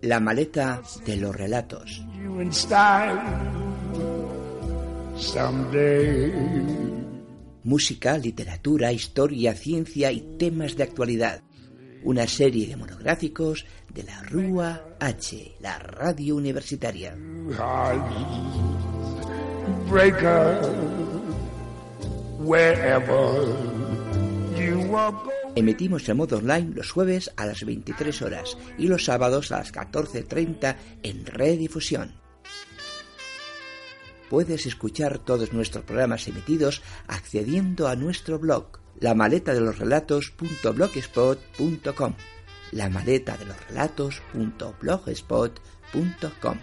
La maleta de los relatos. Música, literatura, historia, ciencia y temas de actualidad. Una serie de monográficos de la Rúa H, la radio universitaria. Breaker, wherever. Emitimos en modo online los jueves a las 23 horas y los sábados a las 14.30 en redifusión. Puedes escuchar todos nuestros programas emitidos accediendo a nuestro blog, la maleta. La maleta de los relatos.blogspot.com.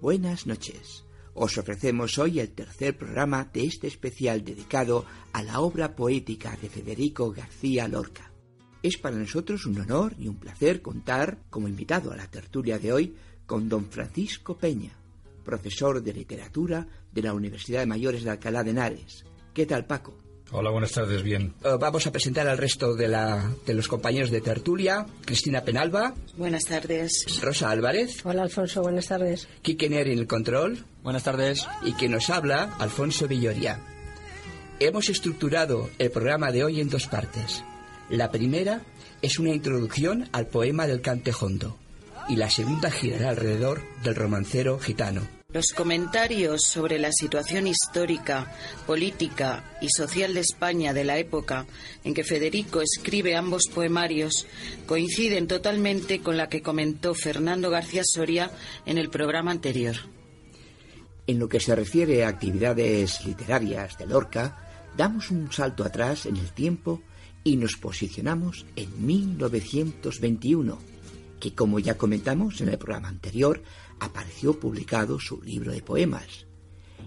Buenas noches. Os ofrecemos hoy el tercer programa de este especial dedicado a la obra poética de Federico García Lorca. Es para nosotros un honor y un placer contar como invitado a la tertulia de hoy con don Francisco Peña, profesor de literatura de la Universidad de Mayores de Alcalá de Henares. ¿Qué tal, Paco? Hola, buenas tardes, bien. Eh, vamos a presentar al resto de, la, de los compañeros de tertulia. Cristina Penalba, Buenas tardes. Rosa Álvarez, Hola Alfonso, buenas tardes. Quique Neri en el control Buenas tardes. y que nos habla Alfonso Villoria. Hemos estructurado el programa de hoy en dos partes. La primera es una introducción al poema del Cantejondo y la segunda girará alrededor del romancero gitano. Los comentarios sobre la situación histórica, política y social de España de la época en que Federico escribe ambos poemarios coinciden totalmente con la que comentó Fernando García Soria en el programa anterior. En lo que se refiere a actividades literarias de Lorca, damos un salto atrás en el tiempo y nos posicionamos en 1921, que como ya comentamos en el programa anterior, apareció publicado su libro de poemas.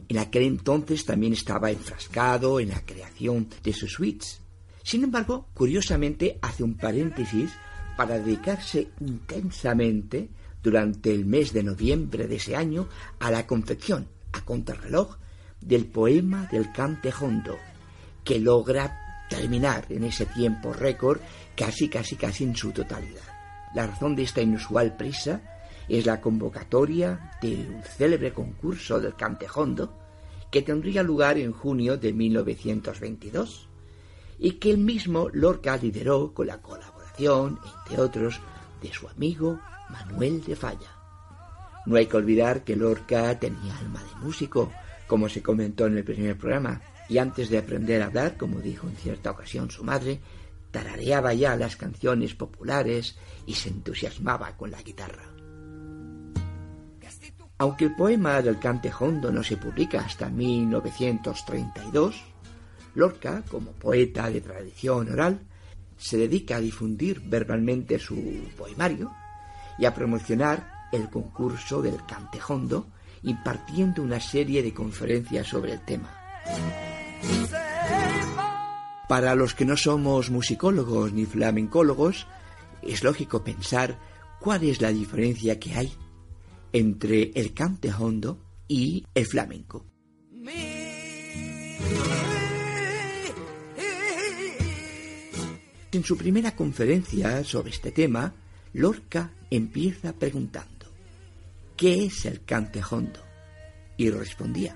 En aquel entonces también estaba enfrascado en la creación de sus suites. Sin embargo, curiosamente hace un paréntesis para dedicarse intensamente durante el mes de noviembre de ese año a la confección, a contrarreloj, del poema del Cantejondo, que logra terminar en ese tiempo récord casi, casi, casi en su totalidad. La razón de esta inusual prisa es la convocatoria de un célebre concurso del Cantejondo que tendría lugar en junio de 1922 y que el mismo Lorca lideró con la colaboración, entre otros, de su amigo Manuel de Falla. No hay que olvidar que Lorca tenía alma de músico, como se comentó en el primer programa, y antes de aprender a hablar, como dijo en cierta ocasión su madre, tarareaba ya las canciones populares y se entusiasmaba con la guitarra. Aunque el poema del Cantejondo no se publica hasta 1932, Lorca, como poeta de tradición oral, se dedica a difundir verbalmente su poemario y a promocionar el concurso del Cantejondo, impartiendo una serie de conferencias sobre el tema. Para los que no somos musicólogos ni flamencólogos, es lógico pensar cuál es la diferencia que hay entre el cantejondo y el flamenco. En su primera conferencia sobre este tema, Lorca empieza preguntando, ¿qué es el cantejondo? Y respondía,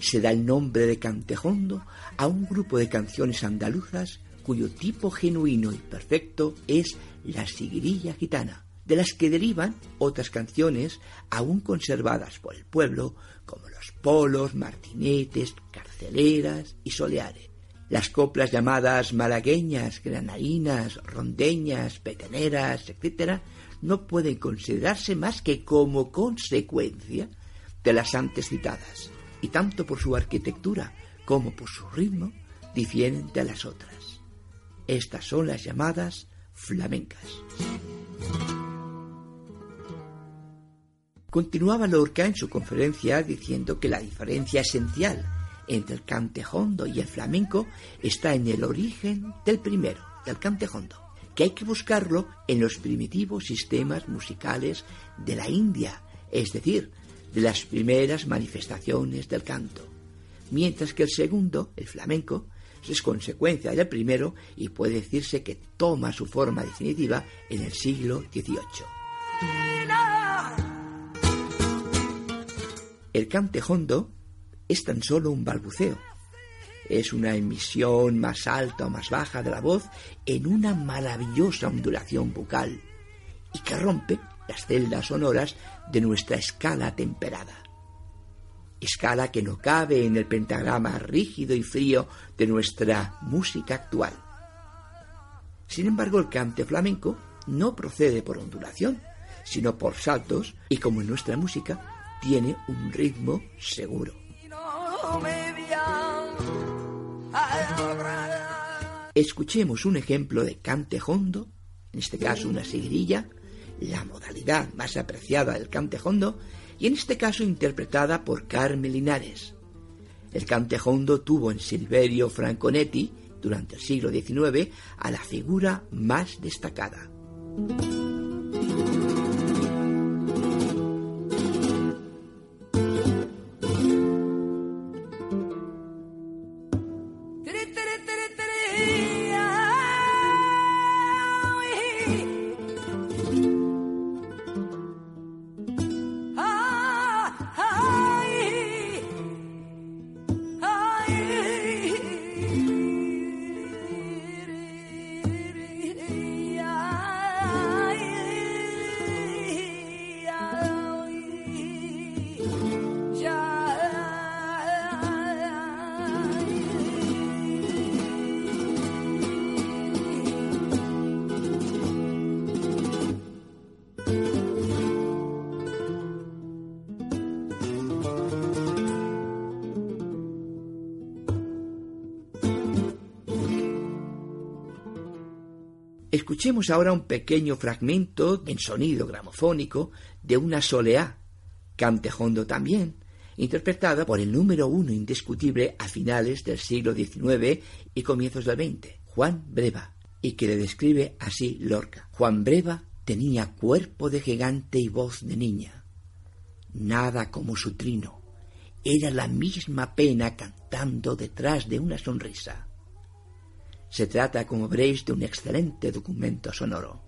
se da el nombre de cantejondo a un grupo de canciones andaluzas cuyo tipo genuino y perfecto es la siguirilla gitana, de las que derivan otras canciones aún conservadas por el pueblo, como los polos, martinetes, carceleras y soleares. Las coplas llamadas malagueñas, granadinas, rondeñas, peteneras, etc., no pueden considerarse más que como consecuencia de las antes citadas, y tanto por su arquitectura como por su ritmo difieren de las otras. Estas son las llamadas flamencas. Continuaba Lorca en su conferencia diciendo que la diferencia esencial entre el cantejondo y el flamenco está en el origen del primero, del cantejondo, que hay que buscarlo en los primitivos sistemas musicales de la India, es decir, de las primeras manifestaciones del canto, mientras que el segundo, el flamenco, es consecuencia del primero y puede decirse que toma su forma definitiva en el siglo XVIII. El cantejondo es tan solo un balbuceo. Es una emisión más alta o más baja de la voz en una maravillosa ondulación bucal y que rompe las celdas sonoras de nuestra escala temperada. Escala que no cabe en el pentagrama rígido y frío de nuestra música actual. Sin embargo, el cante flamenco no procede por ondulación, sino por saltos y como en nuestra música tiene un ritmo seguro. Escuchemos un ejemplo de cante hondo, en este caso una seguirilla, la modalidad más apreciada del cante hondo, y en este caso interpretada por Carmen Linares. El cante hondo tuvo en Silverio Franconetti, durante el siglo XIX, a la figura más destacada. Escuchemos ahora un pequeño fragmento en sonido gramofónico de una soleá, cantejondo también, interpretada por el número uno indiscutible a finales del siglo XIX y comienzos del XX, Juan Breva, y que le describe así Lorca. Juan Breva tenía cuerpo de gigante y voz de niña. Nada como su trino. Era la misma pena cantando detrás de una sonrisa. Se trata, como veréis, de un excelente documento sonoro.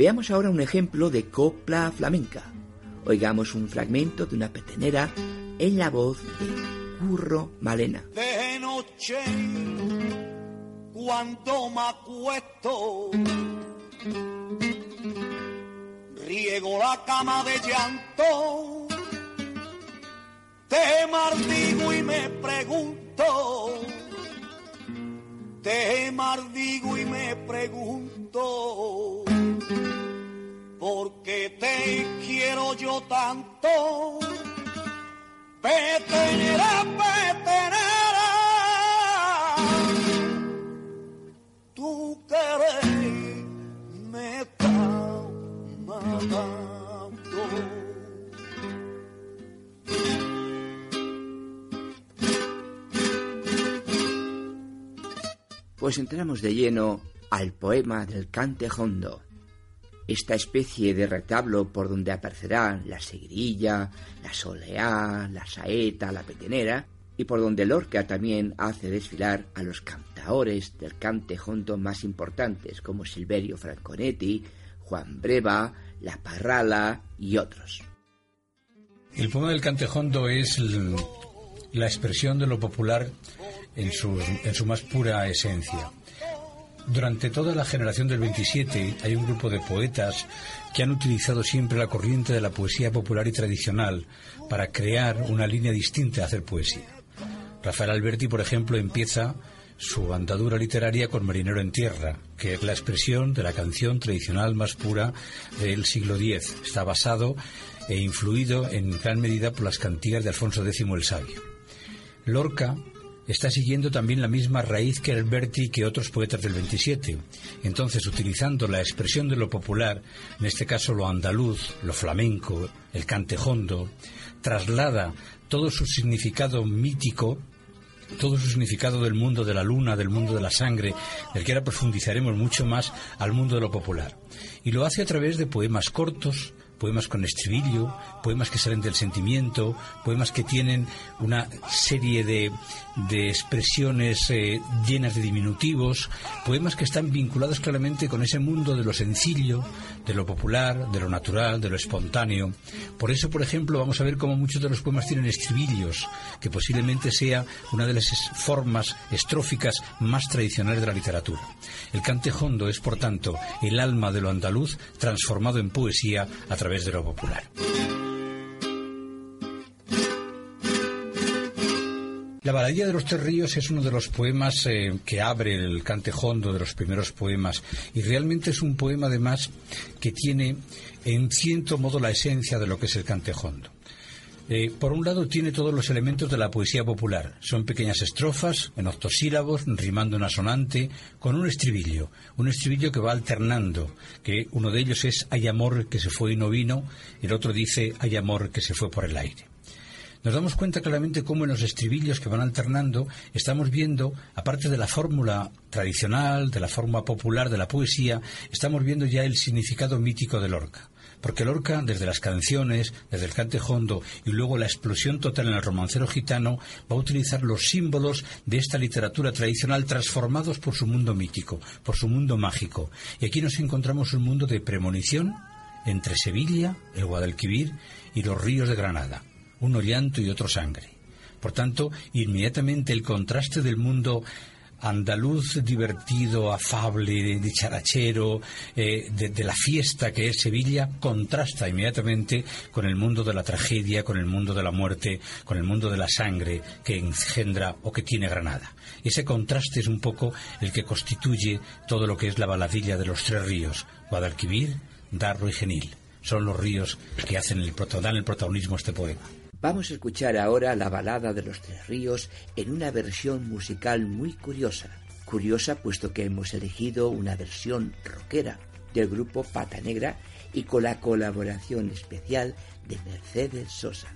Veamos ahora un ejemplo de copla flamenca. Oigamos un fragmento de una petenera en la voz de Curro Malena. De noche, cuando me acuesto, riego la cama de llanto, te mardigo y me pregunto, te mardigo y me pregunto porque te quiero yo tanto. Petenera, petenera. Tu querer me está. Pues entramos de lleno al poema del cante hondo. Esta especie de retablo por donde aparecerán la seguirilla, la soleá, la saeta, la petenera, y por donde Lorca también hace desfilar a los cantaores del cante hondo más importantes, como Silverio Franconetti, Juan Breva, La Parrala y otros. El poema del cantejondo es l- la expresión de lo popular en su, en su más pura esencia. Durante toda la generación del 27 hay un grupo de poetas que han utilizado siempre la corriente de la poesía popular y tradicional para crear una línea distinta de hacer poesía. Rafael Alberti, por ejemplo, empieza su andadura literaria con Marinero en Tierra, que es la expresión de la canción tradicional más pura del siglo X. Está basado e influido en gran medida por las cantigas de Alfonso X el Sabio. Lorca está siguiendo también la misma raíz que Alberti y que otros poetas del 27. Entonces, utilizando la expresión de lo popular, en este caso lo andaluz, lo flamenco, el cantejondo, traslada todo su significado mítico todo su significado del mundo de la luna, del mundo de la sangre, del que ahora profundizaremos mucho más al mundo de lo popular. Y lo hace a través de poemas cortos, poemas con estribillo, poemas que salen del sentimiento, poemas que tienen una serie de, de expresiones eh, llenas de diminutivos, poemas que están vinculados claramente con ese mundo de lo sencillo, de lo popular, de lo natural, de lo espontáneo. Por eso, por ejemplo, vamos a ver cómo muchos de los poemas tienen estribillos, que posiblemente sea una de las formas estróficas más tradicionales de la literatura. El cantejondo es, por tanto, el alma de lo andaluz transformado en poesía a través de lo popular. La baladilla de los tres ríos es uno de los poemas eh, que abre el cantejondo de los primeros poemas y realmente es un poema además que tiene en cierto modo la esencia de lo que es el cantejondo. Eh, por un lado tiene todos los elementos de la poesía popular. Son pequeñas estrofas en octosílabos, rimando una sonante, con un estribillo. Un estribillo que va alternando, que uno de ellos es hay amor que se fue y no vino, el otro dice hay amor que se fue por el aire nos damos cuenta claramente cómo en los estribillos que van alternando estamos viendo, aparte de la fórmula tradicional, de la forma popular de la poesía, estamos viendo ya el significado mítico de Lorca. Porque Lorca, desde las canciones, desde el cantejondo y luego la explosión total en el romancero gitano, va a utilizar los símbolos de esta literatura tradicional transformados por su mundo mítico, por su mundo mágico. Y aquí nos encontramos un mundo de premonición entre Sevilla, el Guadalquivir y los ríos de Granada uno llanto y otro sangre. Por tanto, inmediatamente el contraste del mundo andaluz divertido, afable, dicharachero, eh, de, la fiesta que es Sevilla, contrasta inmediatamente con el mundo de la tragedia, con el mundo de la muerte, con el mundo de la sangre que engendra o que tiene Granada. Ese contraste es un poco el que constituye todo lo que es la baladilla de los tres ríos, Guadalquivir, Darro y Genil. Son los ríos que hacen el, dan el protagonismo a este poema. Vamos a escuchar ahora la balada de los tres ríos en una versión musical muy curiosa. Curiosa puesto que hemos elegido una versión rockera del grupo Pata Negra y con la colaboración especial de Mercedes Sosa.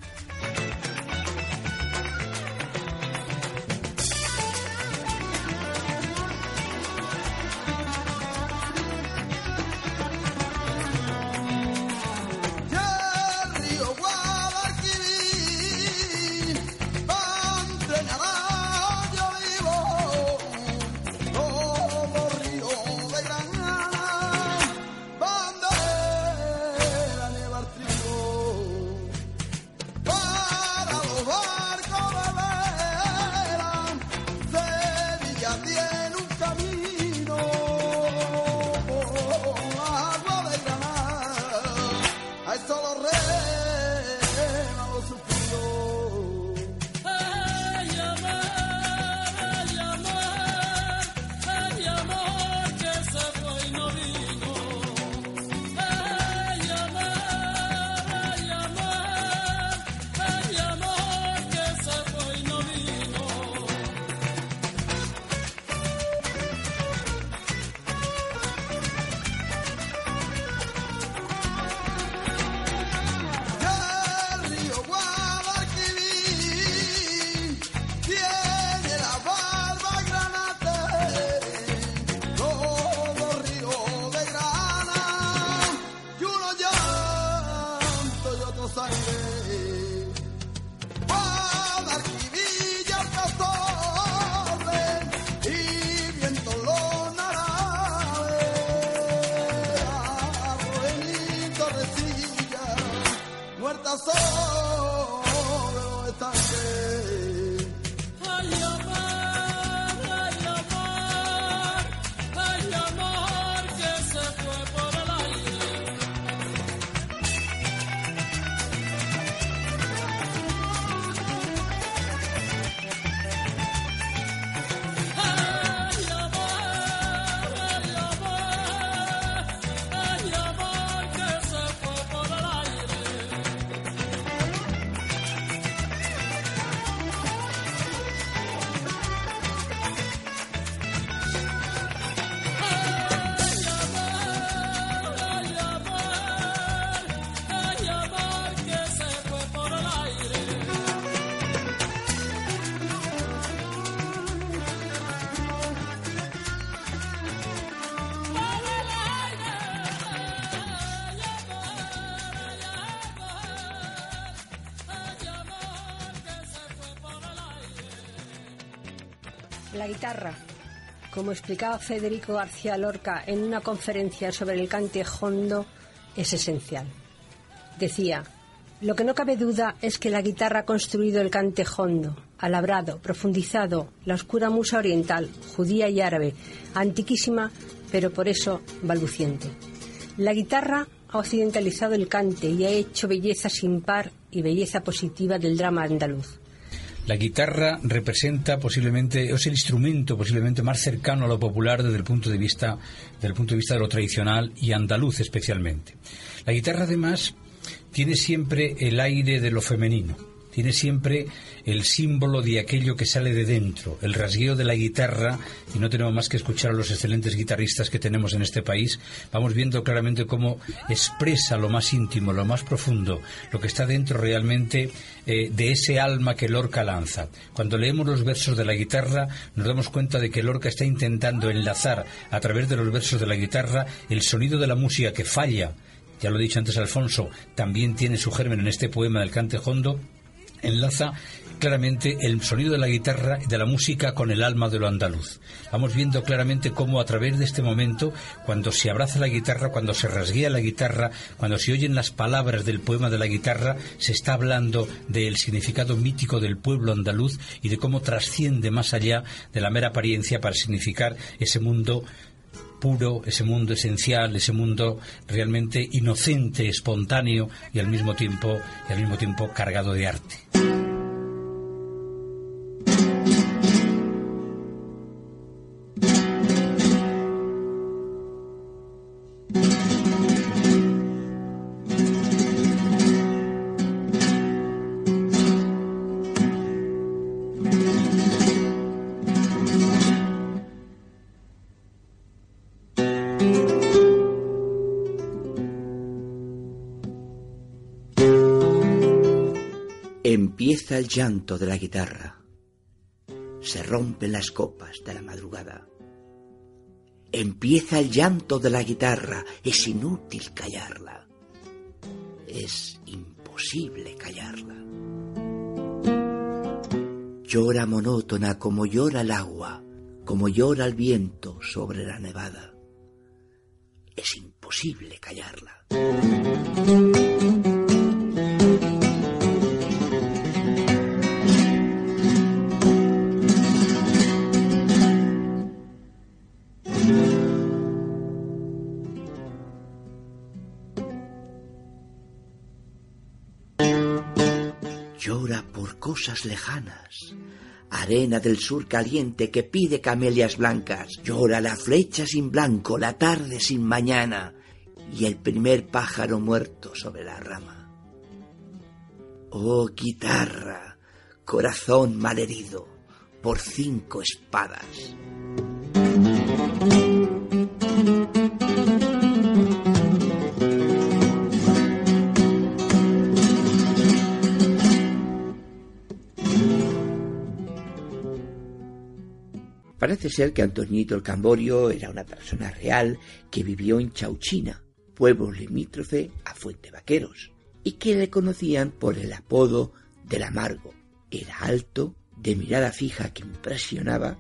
Guitarra, como explicaba Federico García Lorca en una conferencia sobre el cante hondo, es esencial. Decía, lo que no cabe duda es que la guitarra ha construido el cante hondo, alabrado, profundizado, la oscura musa oriental, judía y árabe, antiquísima, pero por eso balbuciente. La guitarra ha occidentalizado el cante y ha hecho belleza sin par y belleza positiva del drama andaluz. La guitarra representa posiblemente, es el instrumento posiblemente más cercano a lo popular desde el punto de vista, desde el punto de vista de lo tradicional y andaluz especialmente. La guitarra además tiene siempre el aire de lo femenino tiene siempre el símbolo de aquello que sale de dentro, el rasgueo de la guitarra, y no tenemos más que escuchar a los excelentes guitarristas que tenemos en este país, vamos viendo claramente cómo expresa lo más íntimo, lo más profundo, lo que está dentro realmente eh, de ese alma que Lorca lanza. Cuando leemos los versos de la guitarra, nos damos cuenta de que Lorca está intentando enlazar a través de los versos de la guitarra el sonido de la música que falla, ya lo he dicho antes Alfonso, también tiene su germen en este poema del Cante Hondo, enlaza claramente el sonido de la guitarra y de la música con el alma de lo andaluz. Vamos viendo claramente cómo a través de este momento, cuando se abraza la guitarra, cuando se rasguea la guitarra, cuando se oyen las palabras del poema de la guitarra, se está hablando del significado mítico del pueblo andaluz y de cómo trasciende más allá de la mera apariencia para significar ese mundo puro, ese mundo esencial, ese mundo realmente inocente, espontáneo y al mismo tiempo, y al mismo tiempo cargado de arte. El llanto de la guitarra. Se rompen las copas de la madrugada. Empieza el llanto de la guitarra. Es inútil callarla. Es imposible callarla. Llora monótona como llora el agua, como llora el viento sobre la nevada. Es imposible callarla. Lejanas. Arena del sur caliente que pide camelias blancas. Llora la flecha sin blanco, la tarde sin mañana y el primer pájaro muerto sobre la rama. Oh guitarra, corazón malherido por cinco espadas. Parece ser que Antoñito el Camborio era una persona real que vivió en Chauchina, pueblo limítrofe a Fuente Vaqueros, y que le conocían por el apodo del amargo. Era alto, de mirada fija que impresionaba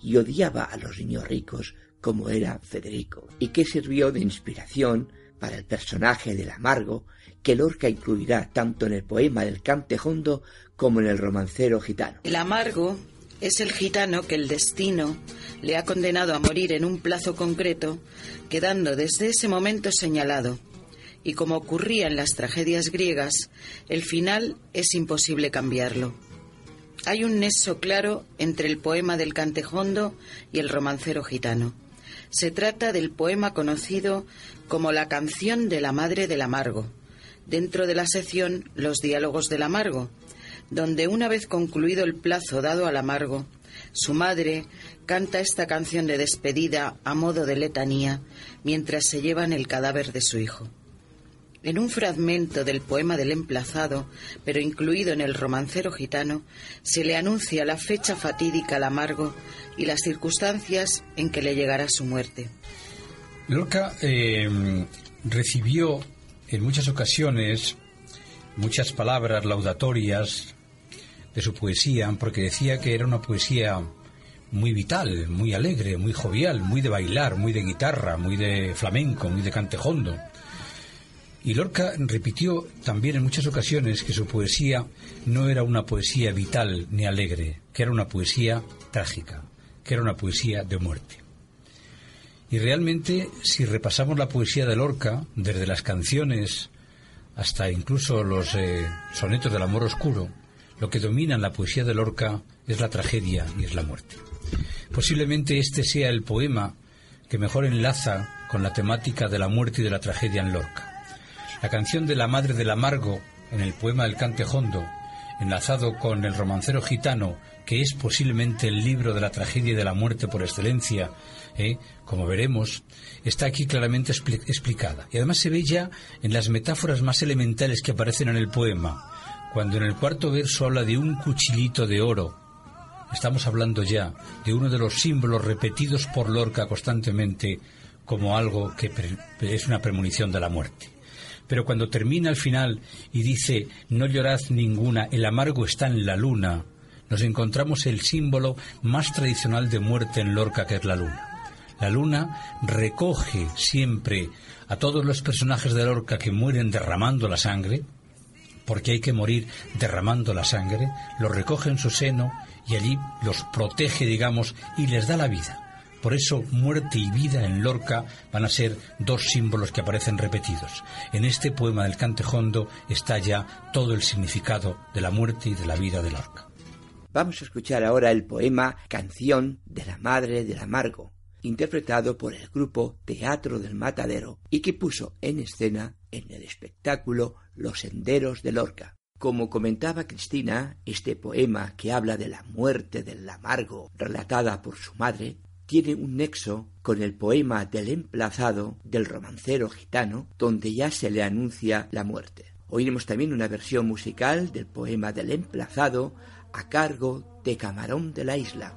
y odiaba a los niños ricos como era Federico, y que sirvió de inspiración para el personaje del amargo que Lorca incluirá tanto en el poema del Cantejondo como en el romancero gitano. El amargo es el gitano que el destino le ha condenado a morir en un plazo concreto, quedando desde ese momento señalado. Y como ocurría en las tragedias griegas, el final es imposible cambiarlo. Hay un nexo claro entre el poema del Cantejondo y el romancero gitano. Se trata del poema conocido como la canción de la madre del amargo, dentro de la sección Los diálogos del amargo, donde una vez concluido el plazo dado al amargo, su madre canta esta canción de despedida a modo de letanía mientras se llevan el cadáver de su hijo. En un fragmento del poema del emplazado, pero incluido en el romancero gitano, se le anuncia la fecha fatídica al amargo y las circunstancias en que le llegará su muerte. Lorca eh, recibió en muchas ocasiones muchas palabras laudatorias de su poesía, porque decía que era una poesía muy vital, muy alegre, muy jovial, muy de bailar, muy de guitarra, muy de flamenco, muy de cantejondo. Y Lorca repitió también en muchas ocasiones que su poesía no era una poesía vital ni alegre, que era una poesía trágica, que era una poesía de muerte. Y realmente, si repasamos la poesía de Lorca, desde las canciones hasta incluso los eh, sonetos del amor oscuro, lo que domina en la poesía de Lorca es la tragedia y es la muerte. Posiblemente este sea el poema que mejor enlaza con la temática de la muerte y de la tragedia en Lorca. La canción de la Madre del Amargo en el poema del Cantejondo, enlazado con el romancero gitano, que es posiblemente el libro de la tragedia y de la muerte por excelencia, ¿eh? como veremos, está aquí claramente explicada. Y además se ve ya en las metáforas más elementales que aparecen en el poema. Cuando en el cuarto verso habla de un cuchillito de oro, Estamos hablando ya de uno de los símbolos repetidos por Lorca constantemente como algo que es una premonición de la muerte. Pero cuando termina al final y dice no llorad ninguna, el amargo está en la luna, nos encontramos el símbolo más tradicional de muerte en Lorca que es la luna. La luna recoge siempre a todos los personajes de Lorca que mueren derramando la sangre, porque hay que morir derramando la sangre, los recoge en su seno y allí los protege, digamos, y les da la vida. Por eso muerte y vida en Lorca van a ser dos símbolos que aparecen repetidos. En este poema del Cantejondo está ya todo el significado de la muerte y de la vida de Lorca. Vamos a escuchar ahora el poema Canción de la Madre del Amargo, interpretado por el grupo Teatro del Matadero y que puso en escena en el espectáculo los senderos de Lorca. Como comentaba Cristina, este poema que habla de la muerte del amargo relatada por su madre tiene un nexo con el poema del emplazado del romancero gitano, donde ya se le anuncia la muerte. Oiremos también una versión musical del poema del emplazado a cargo de Camarón de la Isla.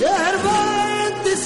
Yerba de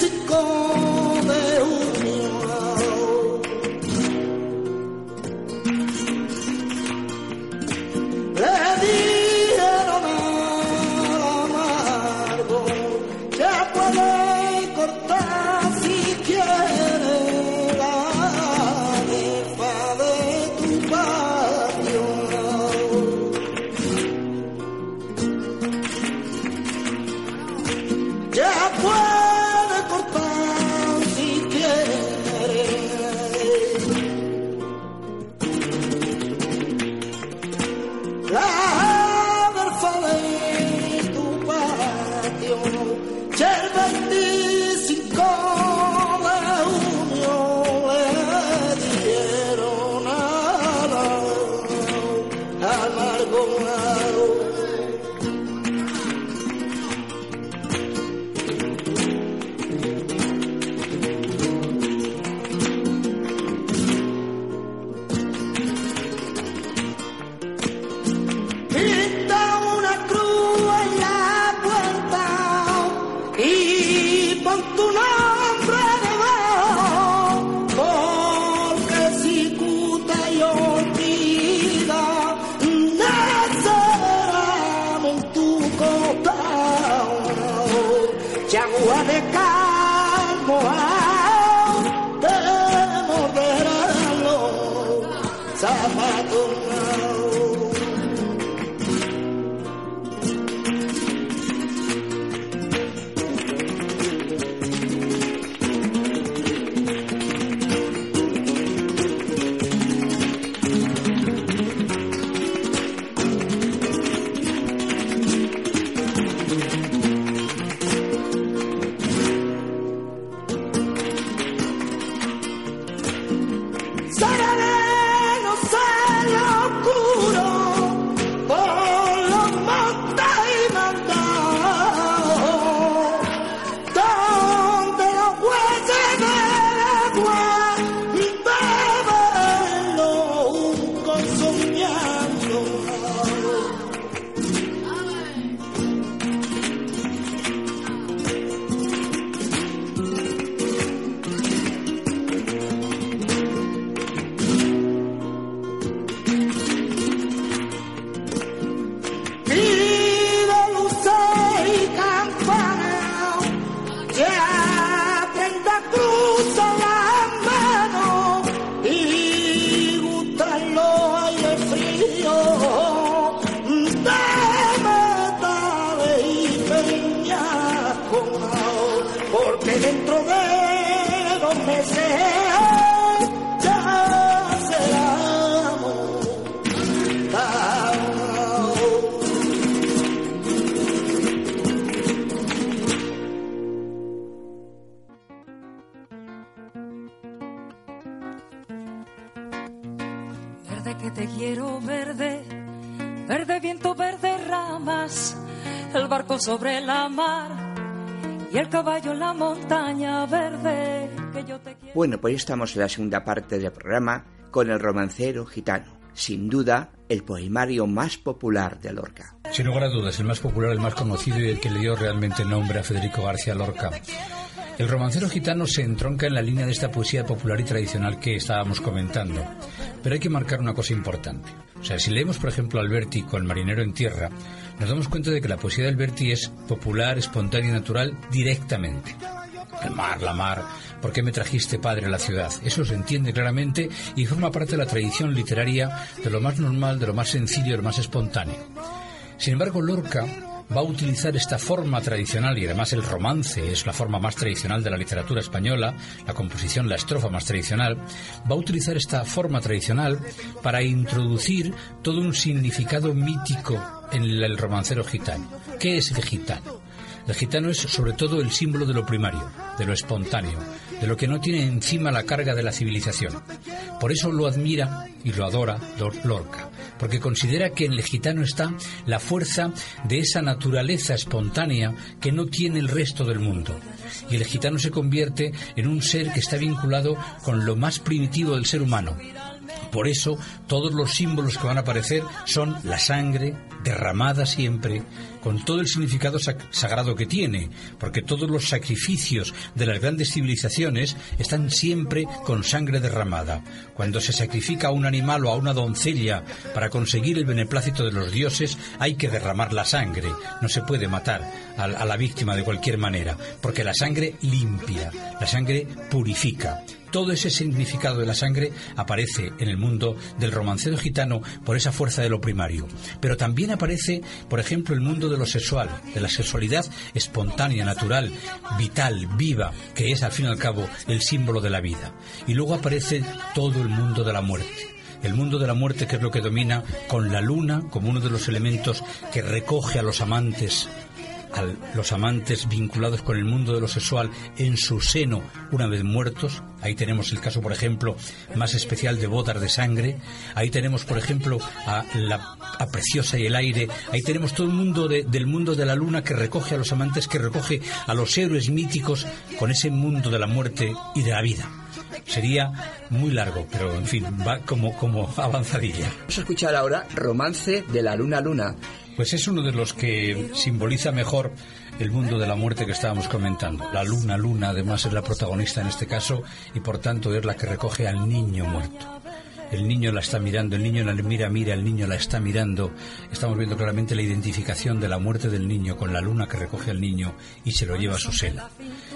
Bueno, pues estamos en la segunda parte del programa con el romancero gitano. Sin duda, el poemario más popular de Lorca. Sin lugar a dudas, el más popular, el más conocido y el que le dio realmente nombre a Federico García Lorca. El romancero gitano se entronca en la línea de esta poesía popular y tradicional que estábamos comentando. Pero hay que marcar una cosa importante. O sea, si leemos, por ejemplo, Alberti con El marinero en tierra, nos damos cuenta de que la poesía de Alberti es popular, espontánea y natural directamente. El mar, la mar, ¿por qué me trajiste padre a la ciudad? Eso se entiende claramente y forma parte de la tradición literaria de lo más normal, de lo más sencillo, de lo más espontáneo. Sin embargo, Lorca va a utilizar esta forma tradicional y además el romance es la forma más tradicional de la literatura española, la composición, la estrofa más tradicional, va a utilizar esta forma tradicional para introducir todo un significado mítico en el romancero gitano. ¿Qué es el gitano? El gitano es sobre todo el símbolo de lo primario, de lo espontáneo, de lo que no tiene encima la carga de la civilización. Por eso lo admira y lo adora Lorca, porque considera que en el gitano está la fuerza de esa naturaleza espontánea que no tiene el resto del mundo. Y el gitano se convierte en un ser que está vinculado con lo más primitivo del ser humano, por eso todos los símbolos que van a aparecer son la sangre derramada siempre, con todo el significado sagrado que tiene, porque todos los sacrificios de las grandes civilizaciones están siempre con sangre derramada. Cuando se sacrifica a un animal o a una doncella para conseguir el beneplácito de los dioses, hay que derramar la sangre. No se puede matar a, la víctima de cualquier manera, porque la sangre limpia, la sangre purifica todo ese significado de la sangre aparece en el mundo del romancero gitano por esa fuerza de lo primario. Pero también aparece, por ejemplo, el mundo de lo sexual, de la sexualidad espontánea, natural, vital, viva, que es al fin y al cabo el símbolo de la vida. Y luego aparece todo el mundo de la muerte el mundo de la muerte que es lo que domina con la luna como uno de los elementos que recoge a los amantes a los amantes vinculados con el mundo de lo sexual en su seno una vez muertos. Ahí tenemos el caso, por ejemplo, más especial de bodas de sangre. Ahí tenemos, por ejemplo, a la Preciosa y el aire. Ahí tenemos todo el mundo del mundo de la luna que recoge a los amantes, que recoge a los héroes míticos con ese mundo de la muerte y de la vida. Sería muy largo, pero en fin, va como, como avanzadilla. Vamos a escuchar ahora Romance de la Luna Luna pues es uno de los que simboliza mejor el mundo de la muerte que estábamos comentando. La luna, luna, además es la protagonista en este caso y por tanto es la que recoge al niño muerto. El niño la está mirando, el niño la mira, mira, el niño la está mirando. Estamos viendo claramente la identificación de la muerte del niño con la luna que recoge al niño y se lo lleva a su seno.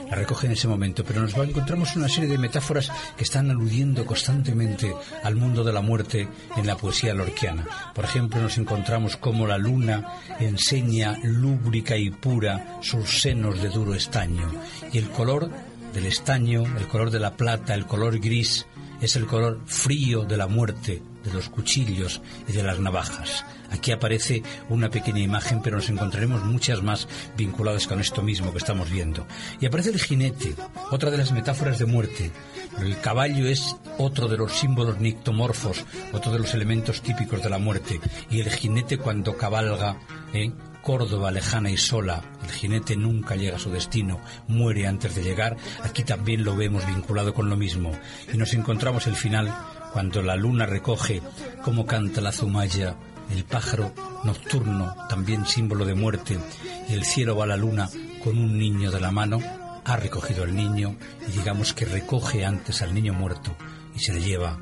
La recoge en ese momento, pero nos encontramos una serie de metáforas que están aludiendo constantemente al mundo de la muerte en la poesía lorquiana. Por ejemplo, nos encontramos cómo la luna enseña lúbrica y pura sus senos de duro estaño y el color del estaño, el color de la plata, el color gris, es el color frío de la muerte, de los cuchillos y de las navajas. Aquí aparece una pequeña imagen, pero nos encontraremos muchas más vinculadas con esto mismo que estamos viendo. Y aparece el jinete, otra de las metáforas de muerte. El caballo es otro de los símbolos nictomorfos, otro de los elementos típicos de la muerte. Y el jinete cuando cabalga, ¿eh? Córdoba lejana y sola, el jinete nunca llega a su destino, muere antes de llegar, aquí también lo vemos vinculado con lo mismo. Y nos encontramos el final cuando la luna recoge cómo canta la zumaya, el pájaro nocturno, también símbolo de muerte, y el cielo va a la luna con un niño de la mano, ha recogido al niño y digamos que recoge antes al niño muerto y se le lleva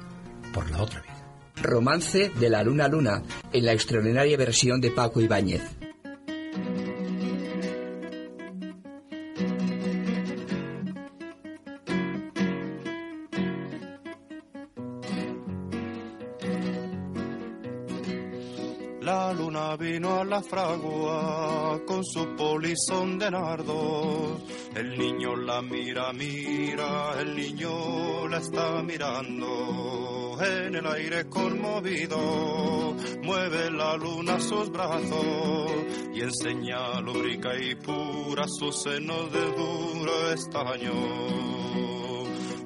por la otra vida. Romance de la Luna Luna, en la extraordinaria versión de Paco Ibáñez. La fragua con su polizón de nardos. El niño la mira, mira, el niño la está mirando. En el aire conmovido, mueve la luna sus brazos y enseña lúbrica y pura su seno de duro estaño.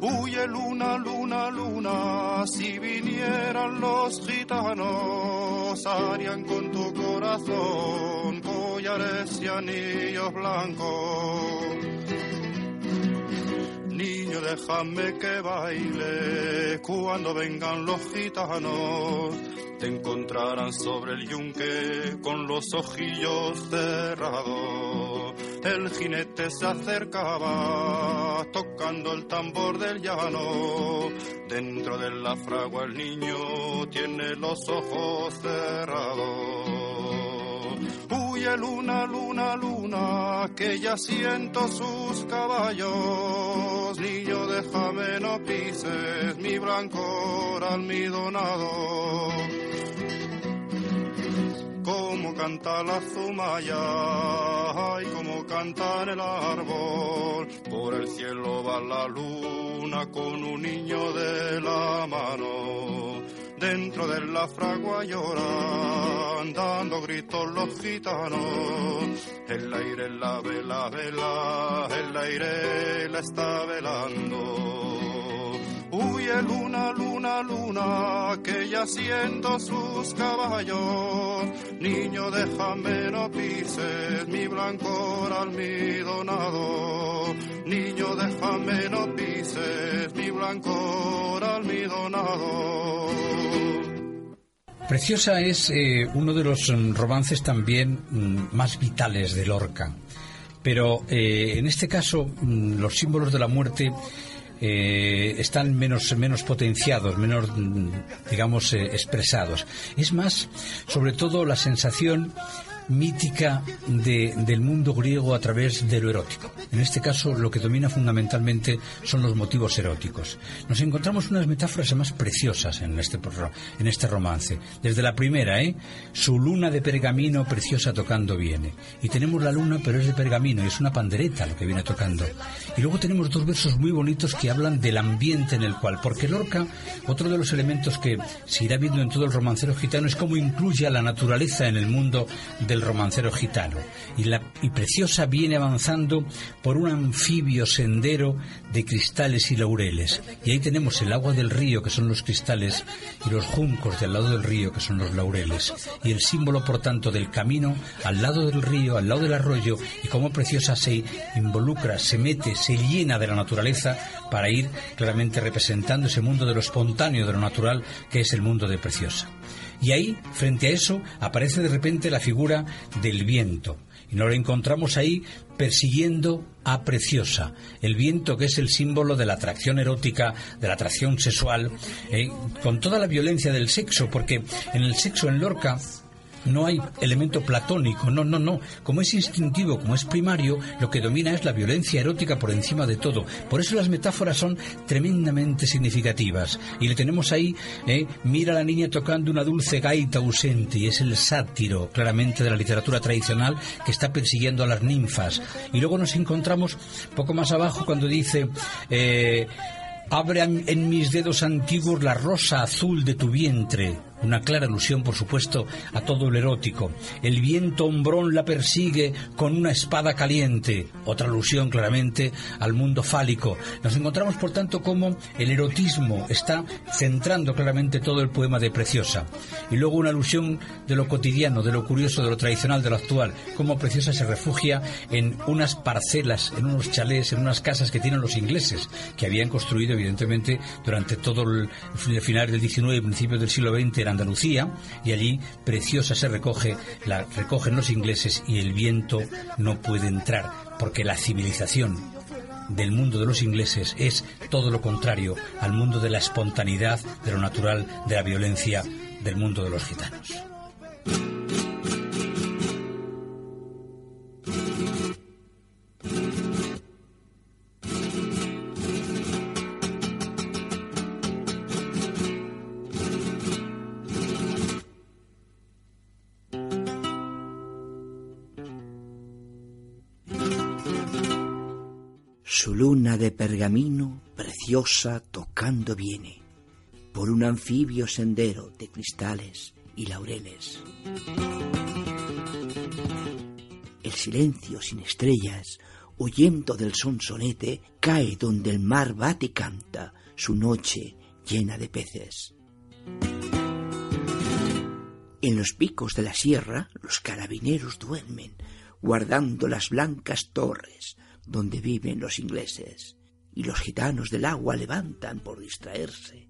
Huye luna, luna, luna, si vinieran los gitanos, harían con tu corazón collares y anillos blancos. Niño, déjame que baile cuando vengan los gitanos. Te encontrarán sobre el yunque con los ojillos cerrados. El jinete se acercaba tocando el tambor del llano. Dentro de la fragua el niño tiene los ojos cerrados. Huye luna, luna, luna, que ya siento sus caballos. Niño, déjame, no pises mi blanco almidonado como canta la zumaya, ay, como canta en el árbol. Por el cielo va la luna con un niño de la mano. Dentro de la fragua lloran, dando gritos los gitanos. El aire la vela, vela, el aire la está velando. Huye luna, luna, luna, que ya siento sus caballos. Niño, déjame, no pises mi blancor almidonado. Niño, déjame, no pises mi blancor almidonado. Preciosa es eh, uno de los mm, romances también mm, más vitales de Lorca. Pero eh, en este caso, mm, los símbolos de la muerte eh, están menos, menos potenciados, menos, digamos, expresados. Es más, sobre todo, la sensación mítica de, del mundo griego a través de lo erótico. En este caso, lo que domina fundamentalmente son los motivos eróticos. Nos encontramos unas metáforas más preciosas en este, en este romance. Desde la primera, ¿eh? Su luna de pergamino preciosa tocando viene. Y tenemos la luna, pero es de pergamino y es una pandereta lo que viene tocando. Y luego tenemos dos versos muy bonitos que hablan del ambiente en el cual, porque Lorca, otro de los elementos que se irá viendo en todo el romancero gitano es cómo incluye a la naturaleza en el mundo del romancero gitano. Y, la, y Preciosa viene avanzando por un anfibio sendero de cristales y laureles. Y ahí tenemos el agua del río, que son los cristales, y los juncos del lado del río, que son los laureles. Y el símbolo, por tanto, del camino al lado del río, al lado del arroyo, y cómo Preciosa se involucra, se mete, se llena de la naturaleza para ir claramente representando ese mundo de lo espontáneo, de lo natural, que es el mundo de Preciosa. Y ahí, frente a eso, aparece de repente la figura del viento. Y nos lo encontramos ahí persiguiendo a Preciosa, el viento que es el símbolo de la atracción erótica, de la atracción sexual, eh, con toda la violencia del sexo, porque en el sexo en Lorca no hay elemento platónico, no, no, no. Como es instintivo, como es primario, lo que domina es la violencia erótica por encima de todo. Por eso las metáforas son tremendamente significativas. Y le tenemos ahí, eh, mira a la niña tocando una dulce gaita ausente, y es el sátiro, claramente, de la literatura tradicional que está persiguiendo a las ninfas. Y luego nos encontramos poco más abajo cuando dice... Eh, Abre en mis dedos antiguos la rosa azul de tu vientre, una clara alusión, por supuesto, a todo lo erótico. El viento hombrón la persigue con una espada caliente, otra alusión claramente al mundo fálico. Nos encontramos, por tanto, como el erotismo está centrando claramente todo el poema de Preciosa. Y luego una alusión de lo cotidiano, de lo curioso, de lo tradicional, de lo actual, como Preciosa se refugia en unas parcelas, en unos chalés, en unas casas que tienen los ingleses, que habían construido, evidentemente, durante todo el final del XIX y principios del siglo XX Andalucía y allí Preciosa se recoge, la recogen los ingleses y el viento no puede entrar porque la civilización del mundo de los ingleses es todo lo contrario al mundo de la espontaneidad, de lo natural, de la violencia del mundo de los gitanos. Pergamino preciosa tocando viene por un anfibio sendero de cristales y laureles. El silencio sin estrellas, huyendo del sonsonete, cae donde el mar bate y canta su noche llena de peces. En los picos de la sierra los carabineros duermen, guardando las blancas torres donde viven los ingleses, y los gitanos del agua levantan por distraerse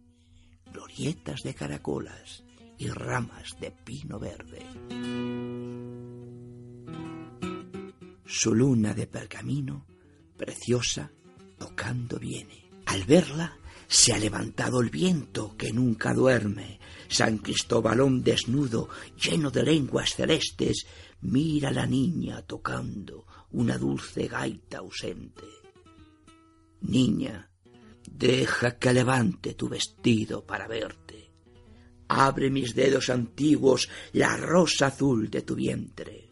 glorietas de caracolas y ramas de pino verde. Su luna de pergamino, preciosa, tocando viene. Al verla, se ha levantado el viento que nunca duerme. San Cristóbalón desnudo, lleno de lenguas celestes, mira a la niña tocando una dulce gaita ausente. Niña, deja que levante tu vestido para verte. Abre mis dedos antiguos la rosa azul de tu vientre.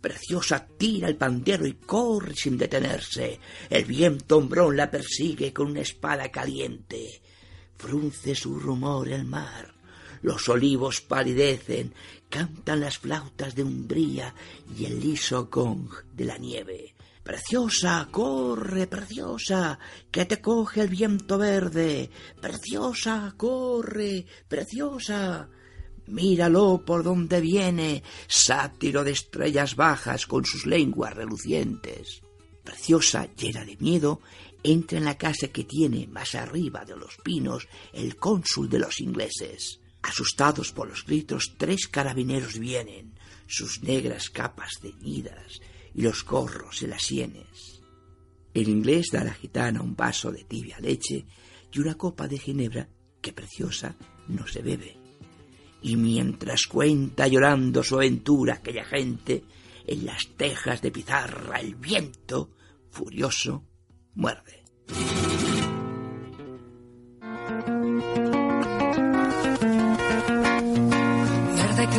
Preciosa tira el pandero y corre sin detenerse. El viento hombrón la persigue con una espada caliente. Frunce su rumor el mar los olivos palidecen, cantan las flautas de umbría y el liso gong de la nieve. Preciosa, corre, preciosa, que te coge el viento verde. Preciosa, corre, preciosa. Míralo por donde viene, sátiro de estrellas bajas con sus lenguas relucientes. Preciosa, llena de miedo, entra en la casa que tiene más arriba de los pinos el cónsul de los ingleses. Asustados por los gritos, tres carabineros vienen, sus negras capas ceñidas y los gorros en las sienes. El inglés da a la gitana un vaso de tibia leche y una copa de ginebra que preciosa no se bebe. Y mientras cuenta llorando su aventura aquella gente, en las tejas de pizarra el viento, furioso, muerde.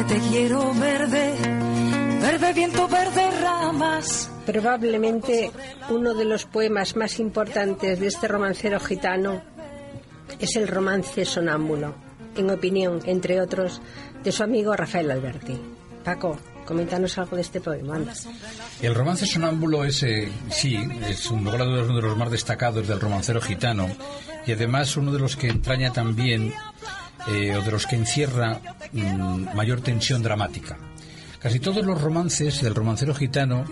te quiero verde, viento, verde ramas. Probablemente uno de los poemas más importantes de este romancero gitano es el romance sonámbulo, en opinión, entre otros, de su amigo Rafael Alberti. Paco, coméntanos algo de este poema. El romance sonámbulo es, eh, sí, es uno de los más destacados del romancero gitano y además uno de los que entraña también eh, o de los que encierra mm, mayor tensión dramática. Casi todos los romances del romancero gitano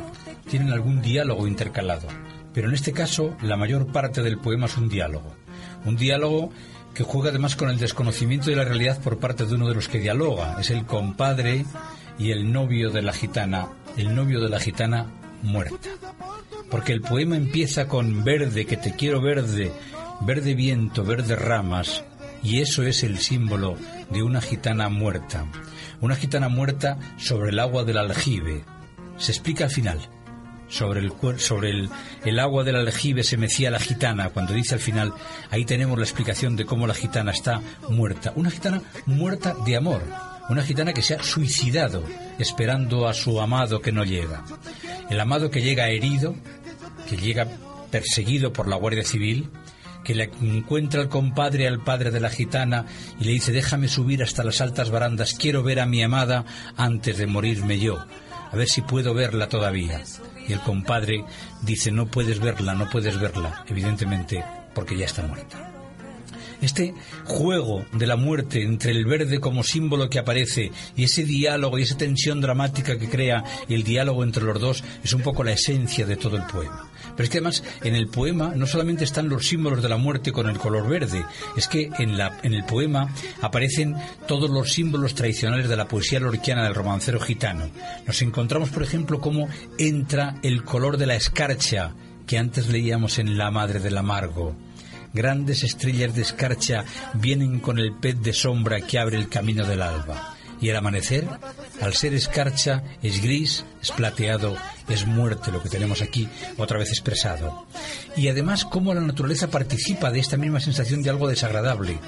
tienen algún diálogo intercalado, pero en este caso la mayor parte del poema es un diálogo. Un diálogo que juega además con el desconocimiento de la realidad por parte de uno de los que dialoga. Es el compadre y el novio de la gitana, el novio de la gitana muerta. Porque el poema empieza con verde, que te quiero verde, verde viento, verde ramas, y eso es el símbolo de una gitana muerta. Una gitana muerta sobre el agua del aljibe. Se explica al final. Sobre el, sobre el, el agua del aljibe se mecía la gitana. Cuando dice al final, ahí tenemos la explicación de cómo la gitana está muerta. Una gitana muerta de amor. Una gitana que se ha suicidado esperando a su amado que no llega. El amado que llega herido, que llega perseguido por la Guardia Civil, que le encuentra el compadre al padre de la gitana y le dice déjame subir hasta las altas barandas, quiero ver a mi amada antes de morirme yo, a ver si puedo verla todavía. Y el compadre dice no puedes verla, no puedes verla, evidentemente porque ya está muerta. Este juego de la muerte entre el verde como símbolo que aparece y ese diálogo y esa tensión dramática que crea el diálogo entre los dos es un poco la esencia de todo el poema. Pero es que además en el poema no solamente están los símbolos de la muerte con el color verde, es que en, la, en el poema aparecen todos los símbolos tradicionales de la poesía lorquiana del romancero gitano. Nos encontramos, por ejemplo, cómo entra el color de la escarcha que antes leíamos en La Madre del Amargo Grandes estrellas de escarcha vienen con el pez de sombra que abre el camino del alba. Y el amanecer, al ser escarcha, es gris, es plateado, es muerte lo que tenemos aquí otra vez expresado. Y además cómo la naturaleza participa de esta misma sensación de algo desagradable.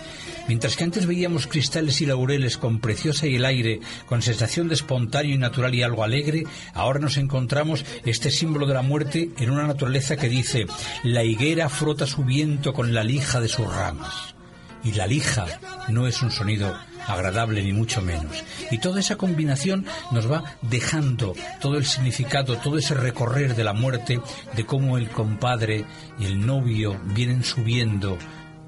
Mientras que antes veíamos cristales y laureles con preciosa y el aire, con sensación de espontáneo y natural y algo alegre, ahora nos encontramos este símbolo de la muerte en una naturaleza que dice, la higuera frota su viento con la lija de sus ramas. Y la lija no es un sonido agradable ni mucho menos. Y toda esa combinación nos va dejando todo el significado, todo ese recorrer de la muerte, de cómo el compadre y el novio vienen subiendo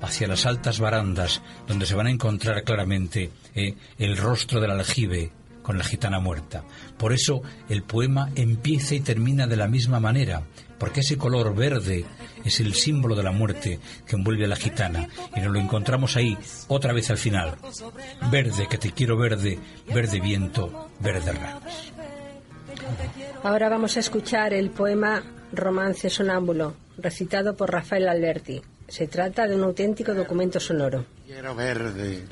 hacia las altas barandas donde se van a encontrar claramente eh, el rostro del aljibe con la gitana muerta. Por eso el poema empieza y termina de la misma manera, porque ese color verde es el símbolo de la muerte que envuelve a la gitana y nos lo encontramos ahí otra vez al final. Verde, que te quiero verde, verde viento, verde ramas. Ahora vamos a escuchar el poema Romance Sonámbulo, recitado por Rafael Alberti. Se trata de un auténtico documento sonoro. Quiero verde,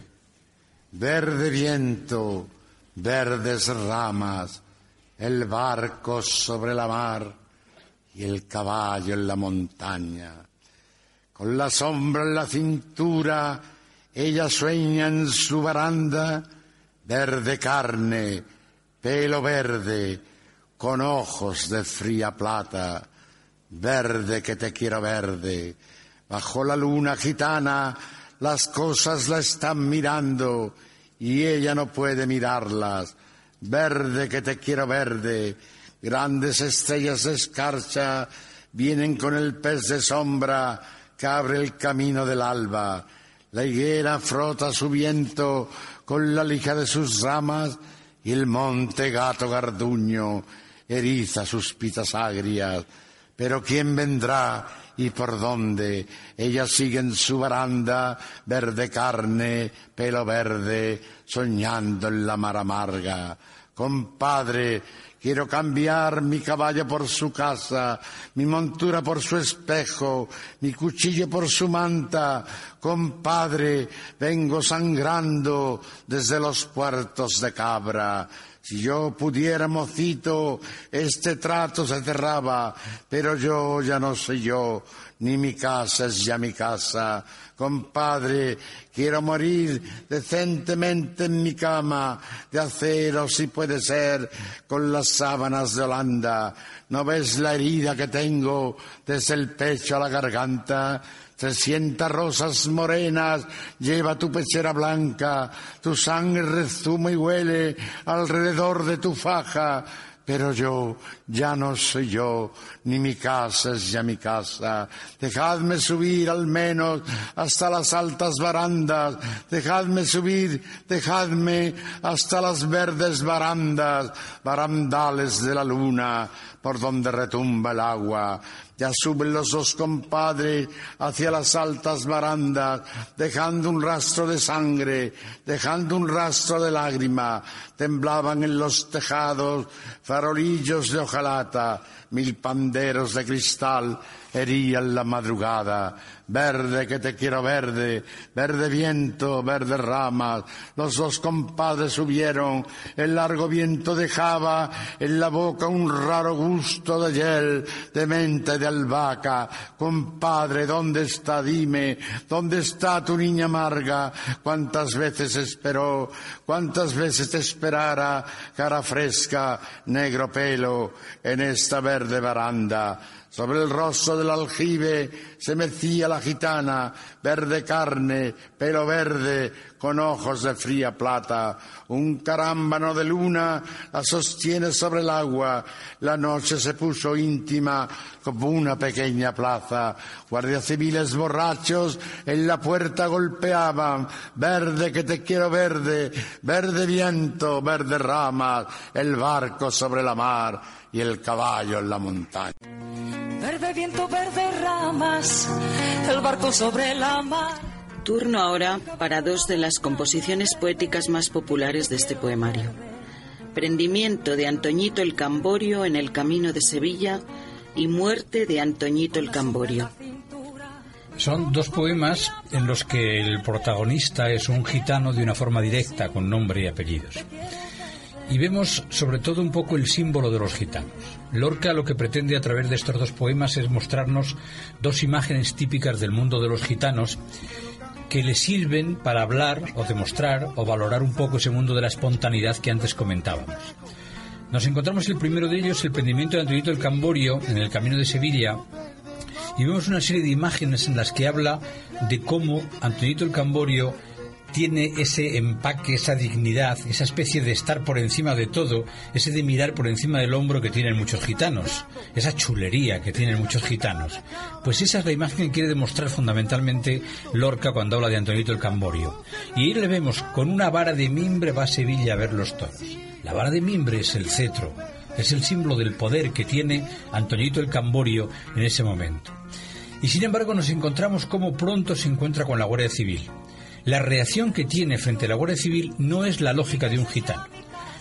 verde viento, verdes ramas, el barco sobre la mar el caballo en la montaña. Con la sombra en la cintura, ella sueña en su baranda, verde carne, pelo verde, con ojos de fría plata, verde que te quiero verde. Bajo la luna gitana, las cosas la están mirando y ella no puede mirarlas. Verde que te quiero verde, Grandes estrellas de escarcha vienen con el pez de sombra que abre el camino del alba. La higuera frota su viento con la lija de sus ramas y el monte gato garduño eriza sus pitas agrias. Pero ¿quién vendrá y por dónde? Ella sigue en su baranda, verde carne, pelo verde, soñando en la mar amarga. Compadre, Quiero cambiar mi caballo por su casa, mi montura por su espejo, mi cuchillo por su manta. Compadre, vengo sangrando desde los puertos de Cabra. Si yo pudiera, mocito, este trato se cerraba, pero yo ya no soy yo, ni mi casa es ya mi casa. Compadre, quiero morir decentemente en mi cama, de acero si puede ser, con las sábanas de Holanda. ¿No ves la herida que tengo desde el pecho a la garganta? Trescientas rosas morenas lleva tu pechera blanca, tu sangre rezuma y huele alrededor de tu faja pero yo ya no soy yo, ni mi casa es ya mi casa. Dejadme subir al menos hasta las altas barandas, dejadme subir, dejadme hasta las verdes barandas, barandales de la luna, por donde retumba el agua. Ya suben los dos compadres hacia las altas barandas, dejando un rastro de sangre, dejando un rastro de lágrima. Temblaban en los tejados farolillos de hojalata, mil panderos de cristal herían la madrugada. Verde que te quiero verde, verde viento, verde ramas. Los dos compadres subieron, el largo viento dejaba en la boca un raro gusto de hiel, de menta y de albahaca. Compadre, ¿dónde está? Dime, ¿dónde está tu niña amarga? ¿Cuántas veces esperó? ¿Cuántas veces te esperara? Cara fresca, negro pelo, en esta verde baranda. Sobre el rostro del aljibe se mecía la gitana, verde carne, pelo verde, con ojos de fría plata. Un carámbano de luna la sostiene sobre el agua. La noche se puso íntima como una pequeña plaza. Guardias civiles borrachos en la puerta golpeaban. Verde que te quiero verde, verde viento, verde ramas, el barco sobre la mar y el caballo en la montaña. Verde viento, verde ramas, el barco sobre la mar. Turno ahora para dos de las composiciones poéticas más populares de este poemario. Prendimiento de Antoñito el Camborio en el camino de Sevilla y muerte de Antoñito el Camborio. Son dos poemas en los que el protagonista es un gitano de una forma directa, con nombre y apellidos. Y vemos sobre todo un poco el símbolo de los gitanos. Lorca lo que pretende a través de estos dos poemas es mostrarnos dos imágenes típicas del mundo de los gitanos que le sirven para hablar o demostrar o valorar un poco ese mundo de la espontaneidad que antes comentábamos. Nos encontramos el primero de ellos, el prendimiento de Antonito el Camborio, en el camino de Sevilla, y vemos una serie de imágenes en las que habla de cómo Antonito el Camborio tiene ese empaque, esa dignidad, esa especie de estar por encima de todo, ese de mirar por encima del hombro que tienen muchos gitanos, esa chulería que tienen muchos gitanos. Pues esa es la imagen que quiere demostrar fundamentalmente Lorca cuando habla de Antonito el Camborio. Y ahí le vemos con una vara de mimbre va a Sevilla a ver los toros. La vara de mimbre es el cetro, es el símbolo del poder que tiene Antonito el Camborio en ese momento. Y sin embargo nos encontramos como pronto se encuentra con la Guardia Civil. La reacción que tiene frente a la Guardia Civil no es la lógica de un gitano.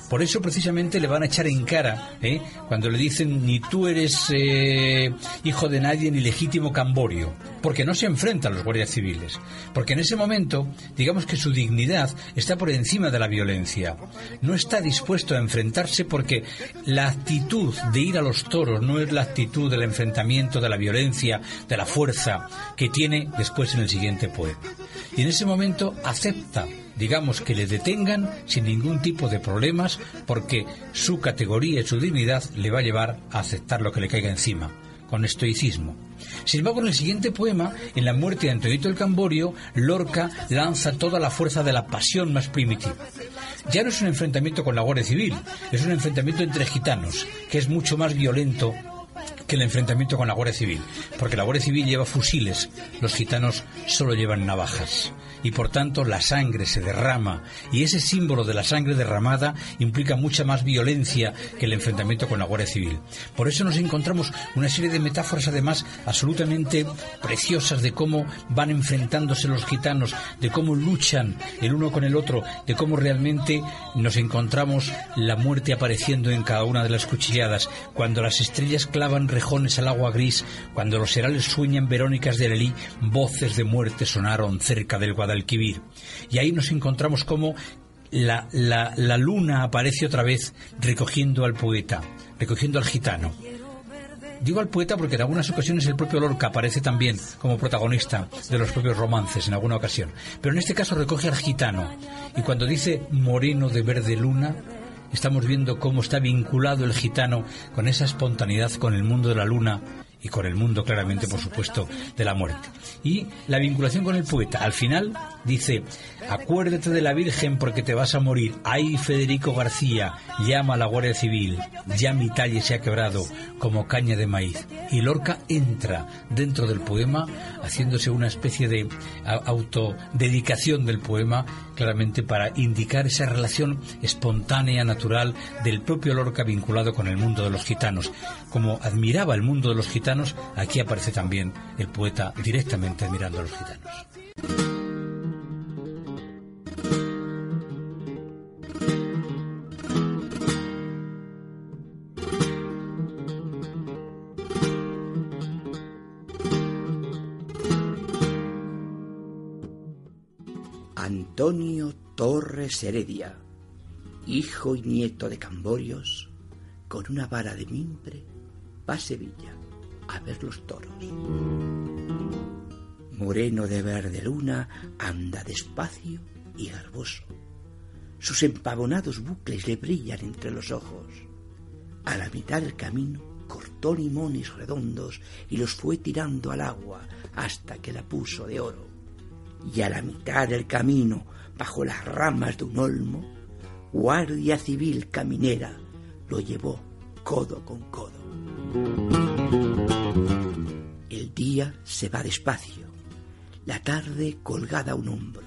Por eso precisamente le van a echar en cara, ¿eh? cuando le dicen ni tú eres eh, hijo de nadie ni legítimo camborio, porque no se enfrenta a los guardias civiles, porque en ese momento, digamos que su dignidad está por encima de la violencia, no está dispuesto a enfrentarse porque la actitud de ir a los toros no es la actitud del enfrentamiento, de la violencia, de la fuerza que tiene después en el siguiente poema. Y en ese momento acepta digamos que le detengan sin ningún tipo de problemas porque su categoría y su dignidad le va a llevar a aceptar lo que le caiga encima, con estoicismo. Sin embargo, en el siguiente poema, en la muerte de Antonito el Camborio, Lorca lanza toda la fuerza de la pasión más primitiva. Ya no es un enfrentamiento con la Guardia Civil, es un enfrentamiento entre gitanos, que es mucho más violento que el enfrentamiento con la Guardia Civil, porque la Guardia Civil lleva fusiles, los gitanos solo llevan navajas y por tanto la sangre se derrama. Y ese símbolo de la sangre derramada implica mucha más violencia que el enfrentamiento con la Guardia Civil. Por eso nos encontramos una serie de metáforas además absolutamente preciosas de cómo van enfrentándose los gitanos, de cómo luchan el uno con el otro, de cómo realmente nos encontramos la muerte apareciendo en cada una de las cuchilladas, cuando las estrellas clavan rejones al agua gris, cuando los herales sueñan verónicas de Lelí, voces de muerte sonaron cerca del Y ahí nos encontramos como la, la, la luna aparece otra vez recogiendo al poeta, recogiendo al gitano. Digo al poeta porque en algunas ocasiones el propio Lorca aparece también como protagonista de los propios romances en alguna ocasión. Pero en este caso recoge al gitano. Y cuando dice moreno de verde luna, estamos viendo cómo está vinculado el gitano con esa espontaneidad con el mundo de la luna y con el mundo claramente, por supuesto, de la muerte. Y la vinculación con el poeta, al final dice, acuérdate de la Virgen porque te vas a morir. Ay, Federico García, llama a la Guardia Civil, ya mi talle se ha quebrado como caña de maíz. Y Lorca entra dentro del poema haciéndose una especie de autodedicación del poema claramente para indicar esa relación espontánea, natural del propio Lorca vinculado con el mundo de los gitanos. Como admiraba el mundo de los gitanos, aquí aparece también el poeta directamente admirando a los gitanos. Heredia, hijo y nieto de Camborios, con una vara de mimbre, va a Sevilla a ver los toros. Moreno de verde luna, anda despacio y garboso. Sus empavonados bucles le brillan entre los ojos. A la mitad del camino cortó limones redondos y los fue tirando al agua hasta que la puso de oro. Y a la mitad del camino bajo las ramas de un olmo, guardia civil caminera lo llevó codo con codo. El día se va despacio, la tarde colgada a un hombro,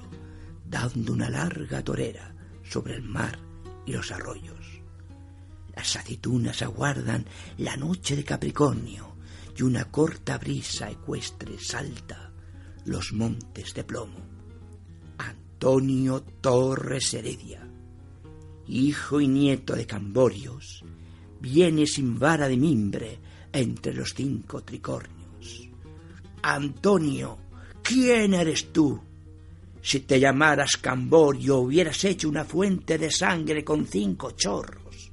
dando una larga torera sobre el mar y los arroyos. Las aceitunas aguardan la noche de Capricornio y una corta brisa ecuestre salta los montes de plomo. Antonio Torres Heredia, hijo y nieto de Camborios, viene sin vara de mimbre entre los cinco tricornios. Antonio, ¿quién eres tú? Si te llamaras Camborio hubieras hecho una fuente de sangre con cinco chorros.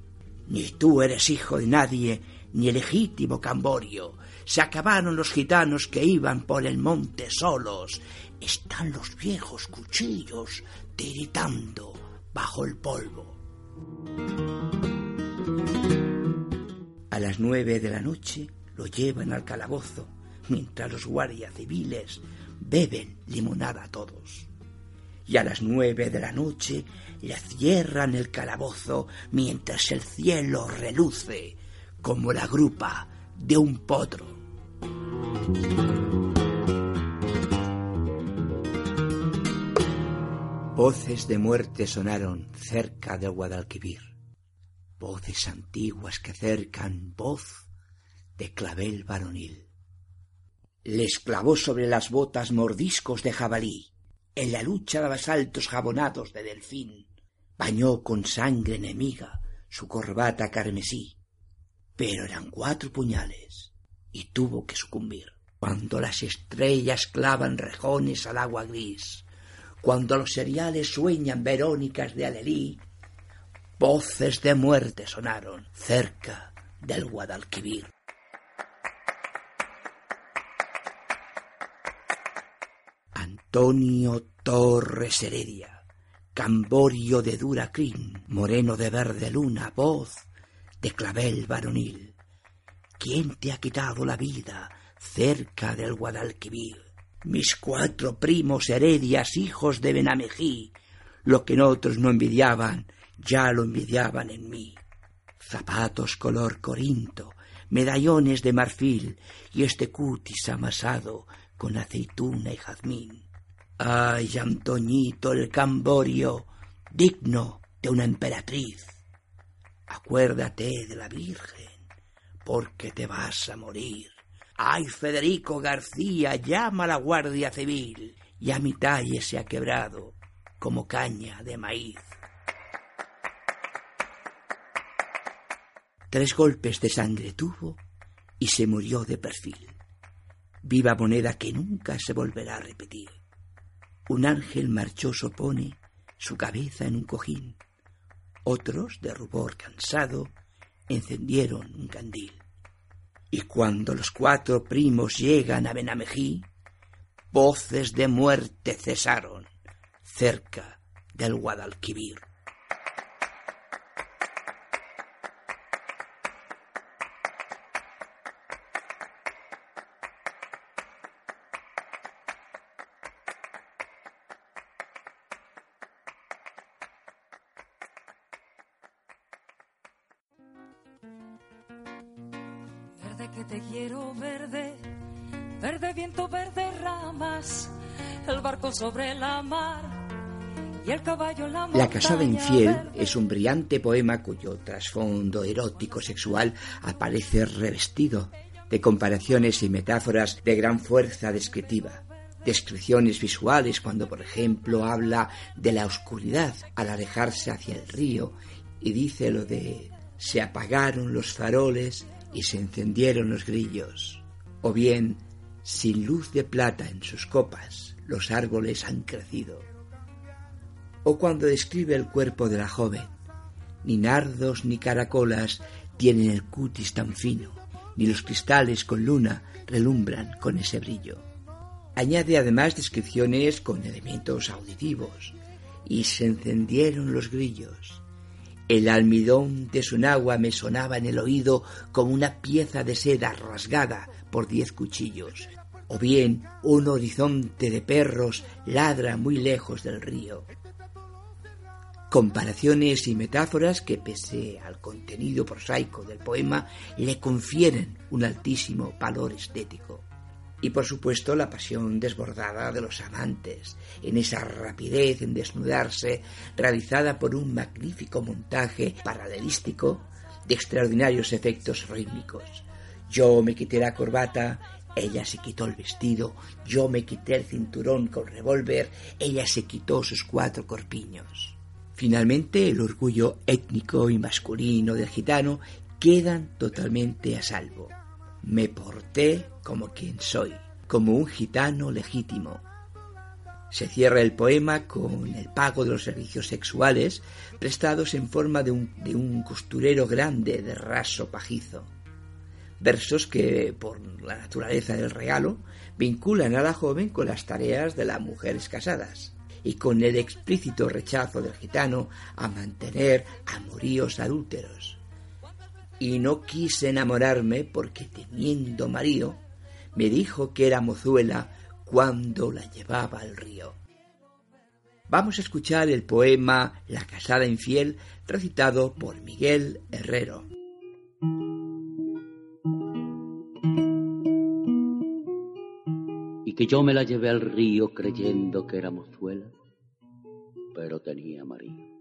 Ni tú eres hijo de nadie, ni legítimo Camborio. Se acabaron los gitanos que iban por el monte solos están los viejos cuchillos tiritando bajo el polvo. A las nueve de la noche lo llevan al calabozo, mientras los guardias civiles beben limonada a todos. Y a las nueve de la noche le cierran el calabozo mientras el cielo reluce como la grupa de un potro. Voces de muerte sonaron cerca del Guadalquivir. Voces antiguas que cercan voz de clavel varonil. Les clavó sobre las botas mordiscos de jabalí. En la lucha de basaltos jabonados de delfín. Bañó con sangre enemiga su corbata carmesí. Pero eran cuatro puñales y tuvo que sucumbir. Cuando las estrellas clavan rejones al agua gris, cuando los seriales sueñan verónicas de Alelí, voces de muerte sonaron cerca del Guadalquivir. Antonio Torres Heredia, Camborio de dura crin, moreno de verde luna, voz de clavel varonil. ¿Quién te ha quitado la vida cerca del Guadalquivir? Mis cuatro primos heredias, hijos de Benamejí, lo que en otros no envidiaban, ya lo envidiaban en mí. Zapatos color corinto, medallones de marfil y este cutis amasado con aceituna y jazmín. Ay, Antoñito el Camborio, digno de una emperatriz. Acuérdate de la Virgen, porque te vas a morir. ¡Ay, Federico García, llama a la Guardia Civil! Ya mi talle se ha quebrado como caña de maíz. Tres golpes de sangre tuvo y se murió de perfil. Viva moneda que nunca se volverá a repetir. Un ángel marchoso pone su cabeza en un cojín. Otros, de rubor cansado, encendieron un candil. Y cuando los cuatro primos llegan a Benamejí, voces de muerte cesaron cerca del Guadalquivir. El la La casada infiel es un brillante poema cuyo trasfondo erótico sexual aparece revestido de comparaciones y metáforas de gran fuerza descriptiva, descripciones visuales cuando por ejemplo habla de la oscuridad al alejarse hacia el río y dice lo de se apagaron los faroles y se encendieron los grillos, o bien sin luz de plata en sus copas los árboles han crecido o cuando describe el cuerpo de la joven. Ni nardos ni caracolas tienen el cutis tan fino, ni los cristales con luna relumbran con ese brillo. Añade además descripciones con elementos auditivos, y se encendieron los grillos. El almidón de su nagua me sonaba en el oído como una pieza de seda rasgada por diez cuchillos, o bien un horizonte de perros ladra muy lejos del río comparaciones y metáforas que, pese al contenido prosaico del poema, le confieren un altísimo valor estético. Y por supuesto la pasión desbordada de los amantes, en esa rapidez en desnudarse, realizada por un magnífico montaje paralelístico de extraordinarios efectos rítmicos. Yo me quité la corbata, ella se quitó el vestido, yo me quité el cinturón con revólver, ella se quitó sus cuatro corpiños. Finalmente, el orgullo étnico y masculino del gitano quedan totalmente a salvo. Me porté como quien soy, como un gitano legítimo. Se cierra el poema con el pago de los servicios sexuales prestados en forma de un, de un costurero grande de raso pajizo. Versos que, por la naturaleza del regalo, vinculan a la joven con las tareas de las mujeres casadas y con el explícito rechazo del gitano a mantener amoríos adúlteros. Y no quise enamorarme porque teniendo marido, me dijo que era mozuela cuando la llevaba al río. Vamos a escuchar el poema La casada infiel recitado por Miguel Herrero. Que yo me la llevé al río creyendo que era mozuela, pero tenía marido.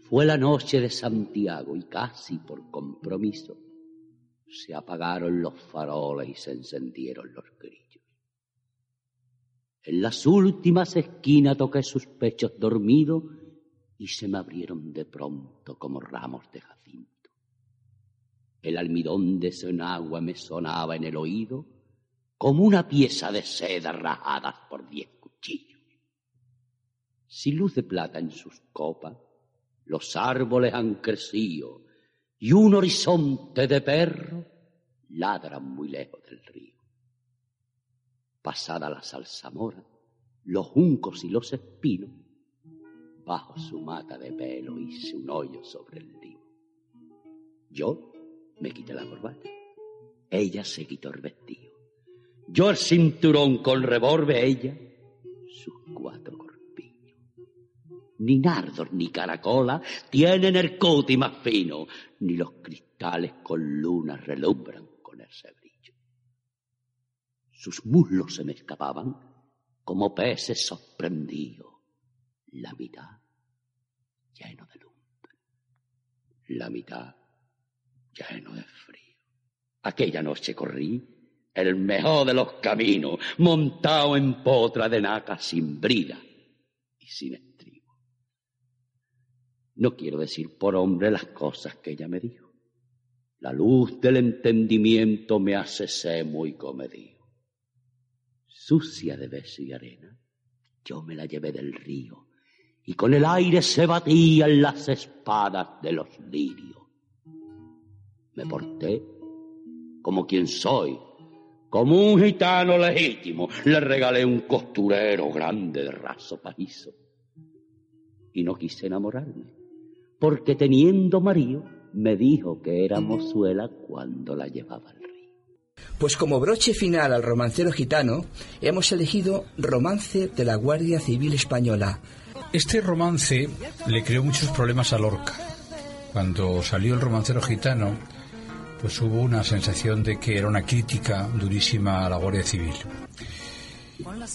Fue la noche de Santiago y casi por compromiso se apagaron los faroles y se encendieron los grillos. En las últimas esquinas toqué sus pechos dormidos y se me abrieron de pronto como ramos de jacinto. El almidón de su agua me sonaba en el oído como una pieza de seda rajada por diez cuchillos. Sin luz de plata en sus copas, los árboles han crecido y un horizonte de perro ladra muy lejos del río. Pasada la salsamora, los juncos y los espinos, bajo su mata de pelo hice un hoyo sobre el limo. Yo me quité la corbata, ella se quitó el vestido. Yo el cinturón con revolve ella, sus cuatro corpiños. Ni nardos ni caracola tienen el coti más fino, ni los cristales con luna relumbran con ese brillo. Sus muslos se me escapaban como peces sorprendidos, la mitad lleno de lumbre, la mitad lleno de frío. Aquella noche corrí el mejor de los caminos, montado en potra de naca sin brida y sin estribo. No quiero decir por hombre las cosas que ella me dijo. La luz del entendimiento me hace ser muy comedido. Sucia de beso y arena, yo me la llevé del río y con el aire se batían las espadas de los lirios. Me porté como quien soy, como un gitano legítimo, le regalé un costurero grande de raso pajizo. Y no quise enamorarme, porque teniendo marido, me dijo que era mozuela cuando la llevaba al río. Pues como broche final al romancero gitano, hemos elegido Romance de la Guardia Civil Española. Este romance le creó muchos problemas a Lorca. Cuando salió el romancero gitano, pues hubo una sensación de que era una crítica durísima a la Guardia Civil.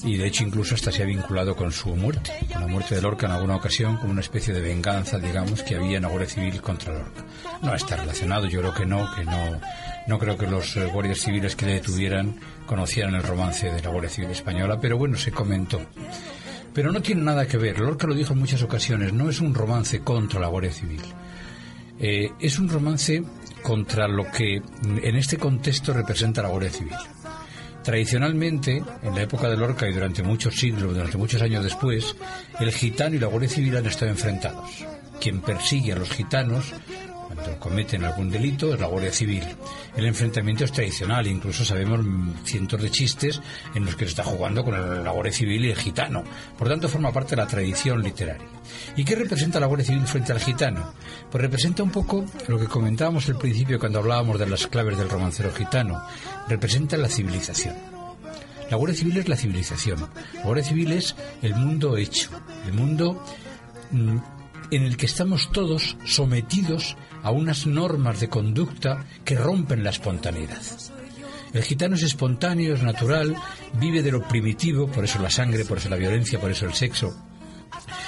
y de hecho incluso hasta se ha vinculado con su muerte, con la muerte de Lorca en alguna ocasión, como una especie de venganza, digamos, que había en la Guardia Civil contra Lorca. No está relacionado, yo creo que no, que no, no creo que los eh, guardias civiles que le detuvieran conocieran el romance de la Guardia Civil española, pero bueno, se comentó. Pero no tiene nada que ver, Lorca lo dijo en muchas ocasiones, no es un romance contra la Guardia Civil. Eh, es un romance contra lo que en este contexto representa la Guardia Civil. Tradicionalmente, en la época de Lorca y durante muchos siglos, durante muchos años después, el gitano y la Guardia Civil han estado enfrentados. Quien persigue a los gitanos cuando cometen algún delito es la Guardia Civil. El enfrentamiento es tradicional, incluso sabemos cientos de chistes en los que se está jugando con la Guardia Civil y el gitano. Por tanto, forma parte de la tradición literaria. ¿Y qué representa la Guardia Civil frente al gitano? Pues representa un poco lo que comentábamos al principio cuando hablábamos de las claves del romancero gitano. Representa la civilización. La Guardia Civil es la civilización. La Guardia Civil es el mundo hecho, el mundo mm, en el que estamos todos sometidos a unas normas de conducta que rompen la espontaneidad. El gitano es espontáneo, es natural, vive de lo primitivo, por eso la sangre, por eso la violencia, por eso el sexo.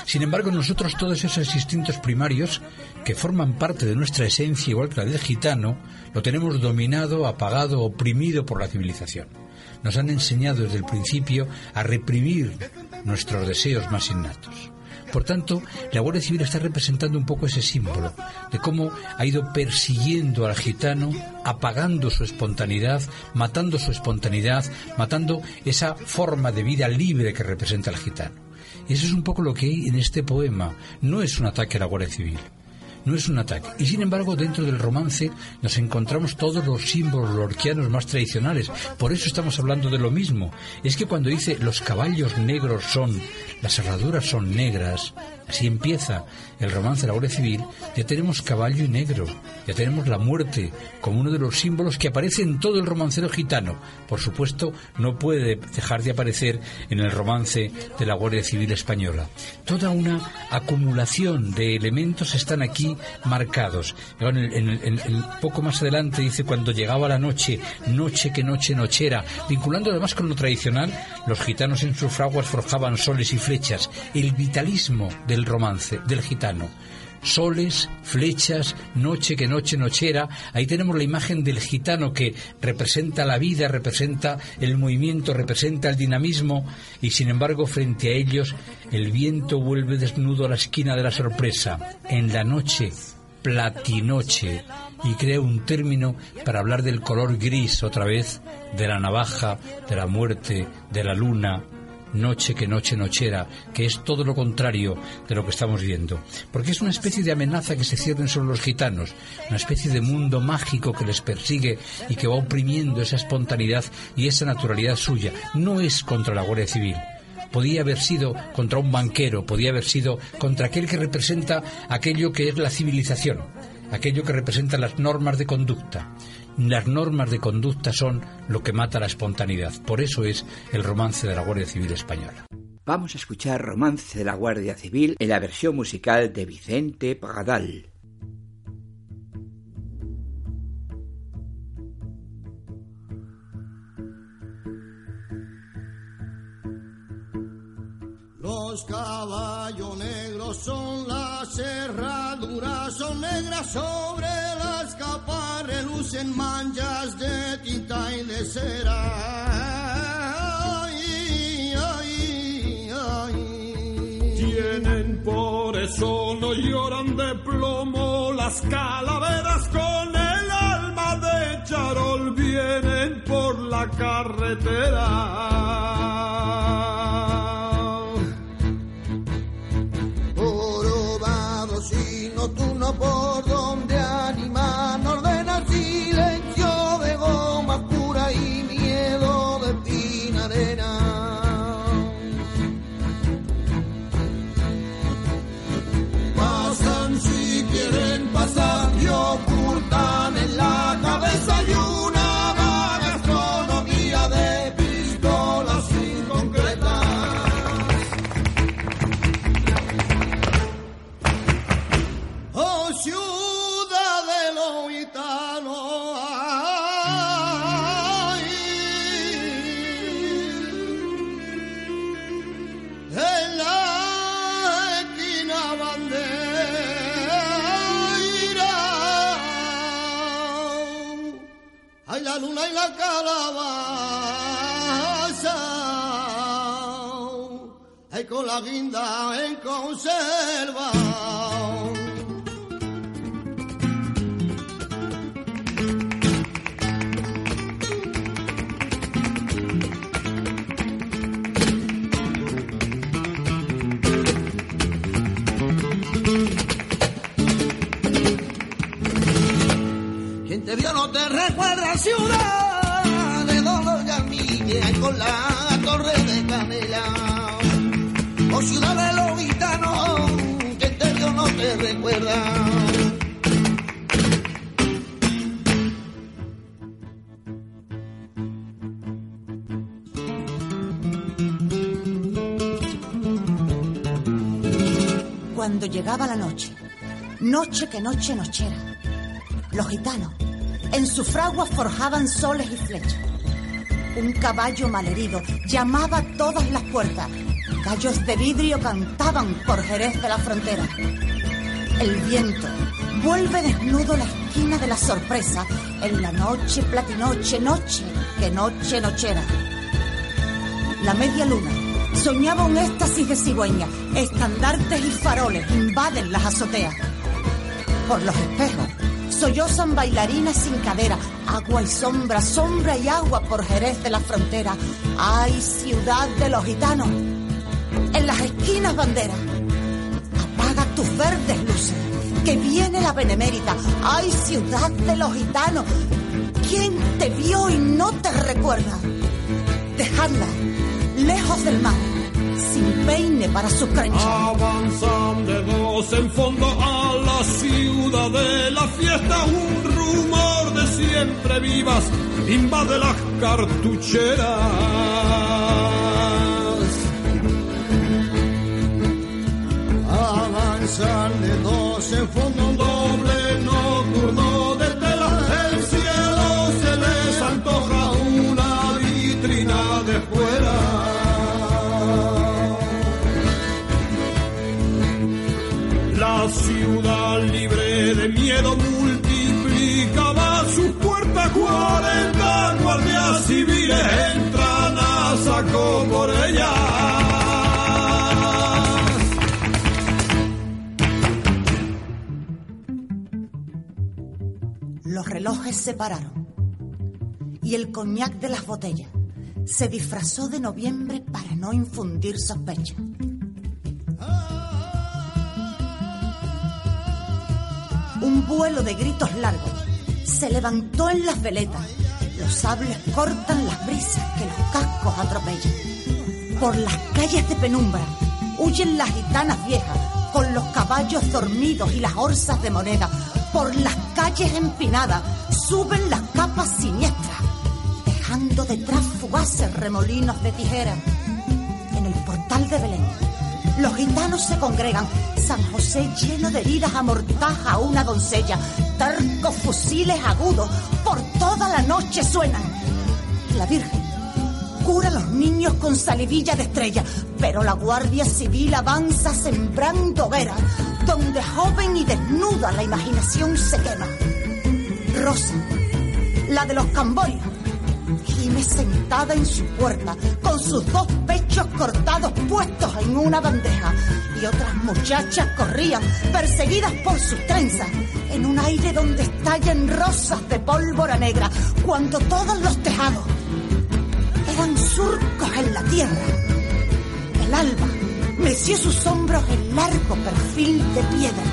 Sin embargo, nosotros todos esos instintos primarios, que forman parte de nuestra esencia igual que la del gitano, lo tenemos dominado, apagado, oprimido por la civilización. Nos han enseñado desde el principio a reprimir nuestros deseos más innatos. Por tanto, la Guardia Civil está representando un poco ese símbolo de cómo ha ido persiguiendo al gitano, apagando su espontaneidad, matando su espontaneidad, matando esa forma de vida libre que representa al gitano. Y eso es un poco lo que hay en este poema. No es un ataque a la Guardia Civil no es un ataque. Y sin embargo, dentro del romance nos encontramos todos los símbolos lorquianos más tradicionales. Por eso estamos hablando de lo mismo. Es que cuando dice los caballos negros son, las herraduras son negras, así empieza el romance de la Guardia Civil, ya tenemos caballo y negro, ya tenemos la muerte como uno de los símbolos que aparece en todo el romancero gitano. Por supuesto, no puede dejar de aparecer en el romance de la Guardia Civil española. Toda una acumulación de elementos están aquí marcados. En, poco más adelante dice cuando llegaba la noche, noche que noche nochera, vinculando además con lo tradicional, los gitanos en sus fraguas forjaban soles y flechas, el vitalismo del romance, del gitano soles, flechas, noche que noche nochera. Ahí tenemos la imagen del gitano que representa la vida, representa el movimiento, representa el dinamismo y sin embargo frente a ellos el viento vuelve desnudo a la esquina de la sorpresa. En la noche, platinoche y crea un término para hablar del color gris otra vez, de la navaja, de la muerte, de la luna, noche que noche nochera, que es todo lo contrario de lo que estamos viendo. Porque es una especie de amenaza que se cierren sobre los gitanos, una especie de mundo mágico que les persigue y que va oprimiendo esa espontaneidad y esa naturalidad suya. No es contra la Guardia Civil podía haber sido contra un banquero, podía haber sido contra aquel que representa aquello que es la civilización, aquello que representa las normas de conducta. Las normas de conducta son lo que mata la espontaneidad. Por eso es el romance de la Guardia Civil Española. Vamos a escuchar Romance de la Guardia Civil en la versión musical de Vicente Pagadal. Los caballos negros son las herraduras, son negras sobre relucen manchas de tinta y de cera. Tienen por eso no lloran de plomo las calaveras con el alma de charol vienen por la carretera. por donde la guinda en conserva. te vio no te recuerda ciudad de dolor y con la. O ciudad de los gitanos, que te vio no te recuerda. Cuando llegaba la noche, noche que noche nochera, los gitanos en su fragua forjaban soles y flechas. Un caballo malherido llamaba a todas las puertas. Gallos de vidrio cantaban por Jerez de la frontera. El viento vuelve desnudo la esquina de la sorpresa en la noche platinoche, noche, que noche nochera. La media luna soñaba un éxtasis de cigüeña. Estandartes y faroles invaden las azoteas. Por los espejos Sollozan bailarinas sin cadera, agua y sombra, sombra y agua por Jerez de la frontera. ¡Ay, ciudad de los gitanos! En las esquinas bandera. Apaga tus verdes luces, que viene la benemérita. ¡Ay, ciudad de los gitanos! ¿Quién te vio y no te recuerda? Dejadla, lejos del mar sin peine para su cancha. Avanzan de dos en fondo a la ciudad de la fiesta, un rumor de siempre vivas invade las cartucheras. Avanzan de dos en fondo un doble nocturno de tela, el cielo se les antoja una vitrina de fuera. La ciudad libre de miedo multiplicaba sus puertas, 40 guardias civiles entran a saco por ellas. Relojes se pararon y el coñac de las botellas se disfrazó de noviembre para no infundir sospecha. Un vuelo de gritos largos se levantó en las veletas. Los sables cortan las brisas que los cascos atropellan. Por las calles de penumbra huyen las gitanas viejas con los caballos dormidos y las orzas de moneda. Por las calles empinadas suben las capas siniestras, dejando detrás fugaces remolinos de tijera. En el portal de Belén, los gitanos se congregan. San José lleno de heridas amortaja a una doncella. Tercos fusiles agudos por toda la noche suenan. La Virgen cura a los niños con salivilla de estrella, pero la Guardia Civil avanza sembrando hogueras, donde joven y desnuda la imaginación se quema. Rosa, la de los camborios, gime sentada en su puerta, con sus dos pechos cortados puestos en una bandeja, y otras muchachas corrían, perseguidas por sus trenzas, en un aire donde estallan rosas de pólvora negra, cuando todos los tejados eran surcos en la tierra. El alba meció sus hombros en largo perfil de piedra.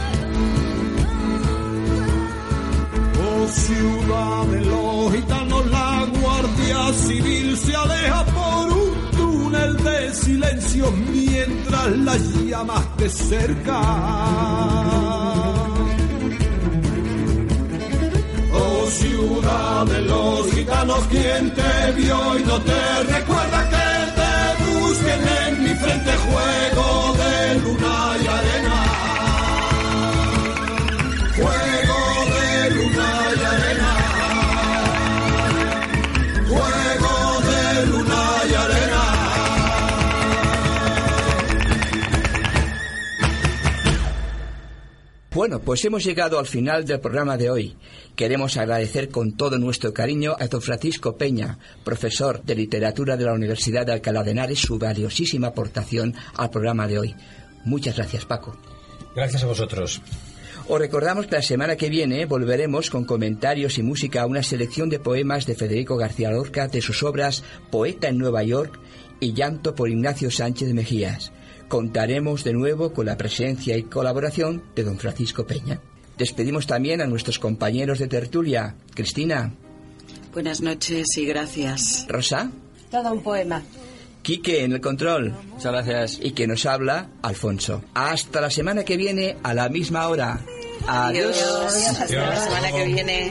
Oh ciudad de los gitanos, la guardia civil se aleja por un túnel de silencio mientras las llamas te cercan. Oh ciudad de los gitanos, quien te vio y no te recuerda que frente juego de luna y arena. Bueno, pues hemos llegado al final del programa de hoy. Queremos agradecer con todo nuestro cariño a don Francisco Peña, profesor de literatura de la Universidad de Alcalá de Henares, su valiosísima aportación al programa de hoy. Muchas gracias, Paco. Gracias a vosotros. Os recordamos que la semana que viene volveremos con comentarios y música a una selección de poemas de Federico García Lorca de sus obras Poeta en Nueva York y Llanto por Ignacio Sánchez Mejías. Contaremos de nuevo con la presencia y colaboración de don Francisco Peña. Despedimos también a nuestros compañeros de tertulia. Cristina. Buenas noches y gracias. Rosa. Todo un poema. Quique en el control. Muchas gracias. Y que nos habla Alfonso. Hasta la semana que viene a la misma hora. Adiós. Adiós. Hasta la semana que viene.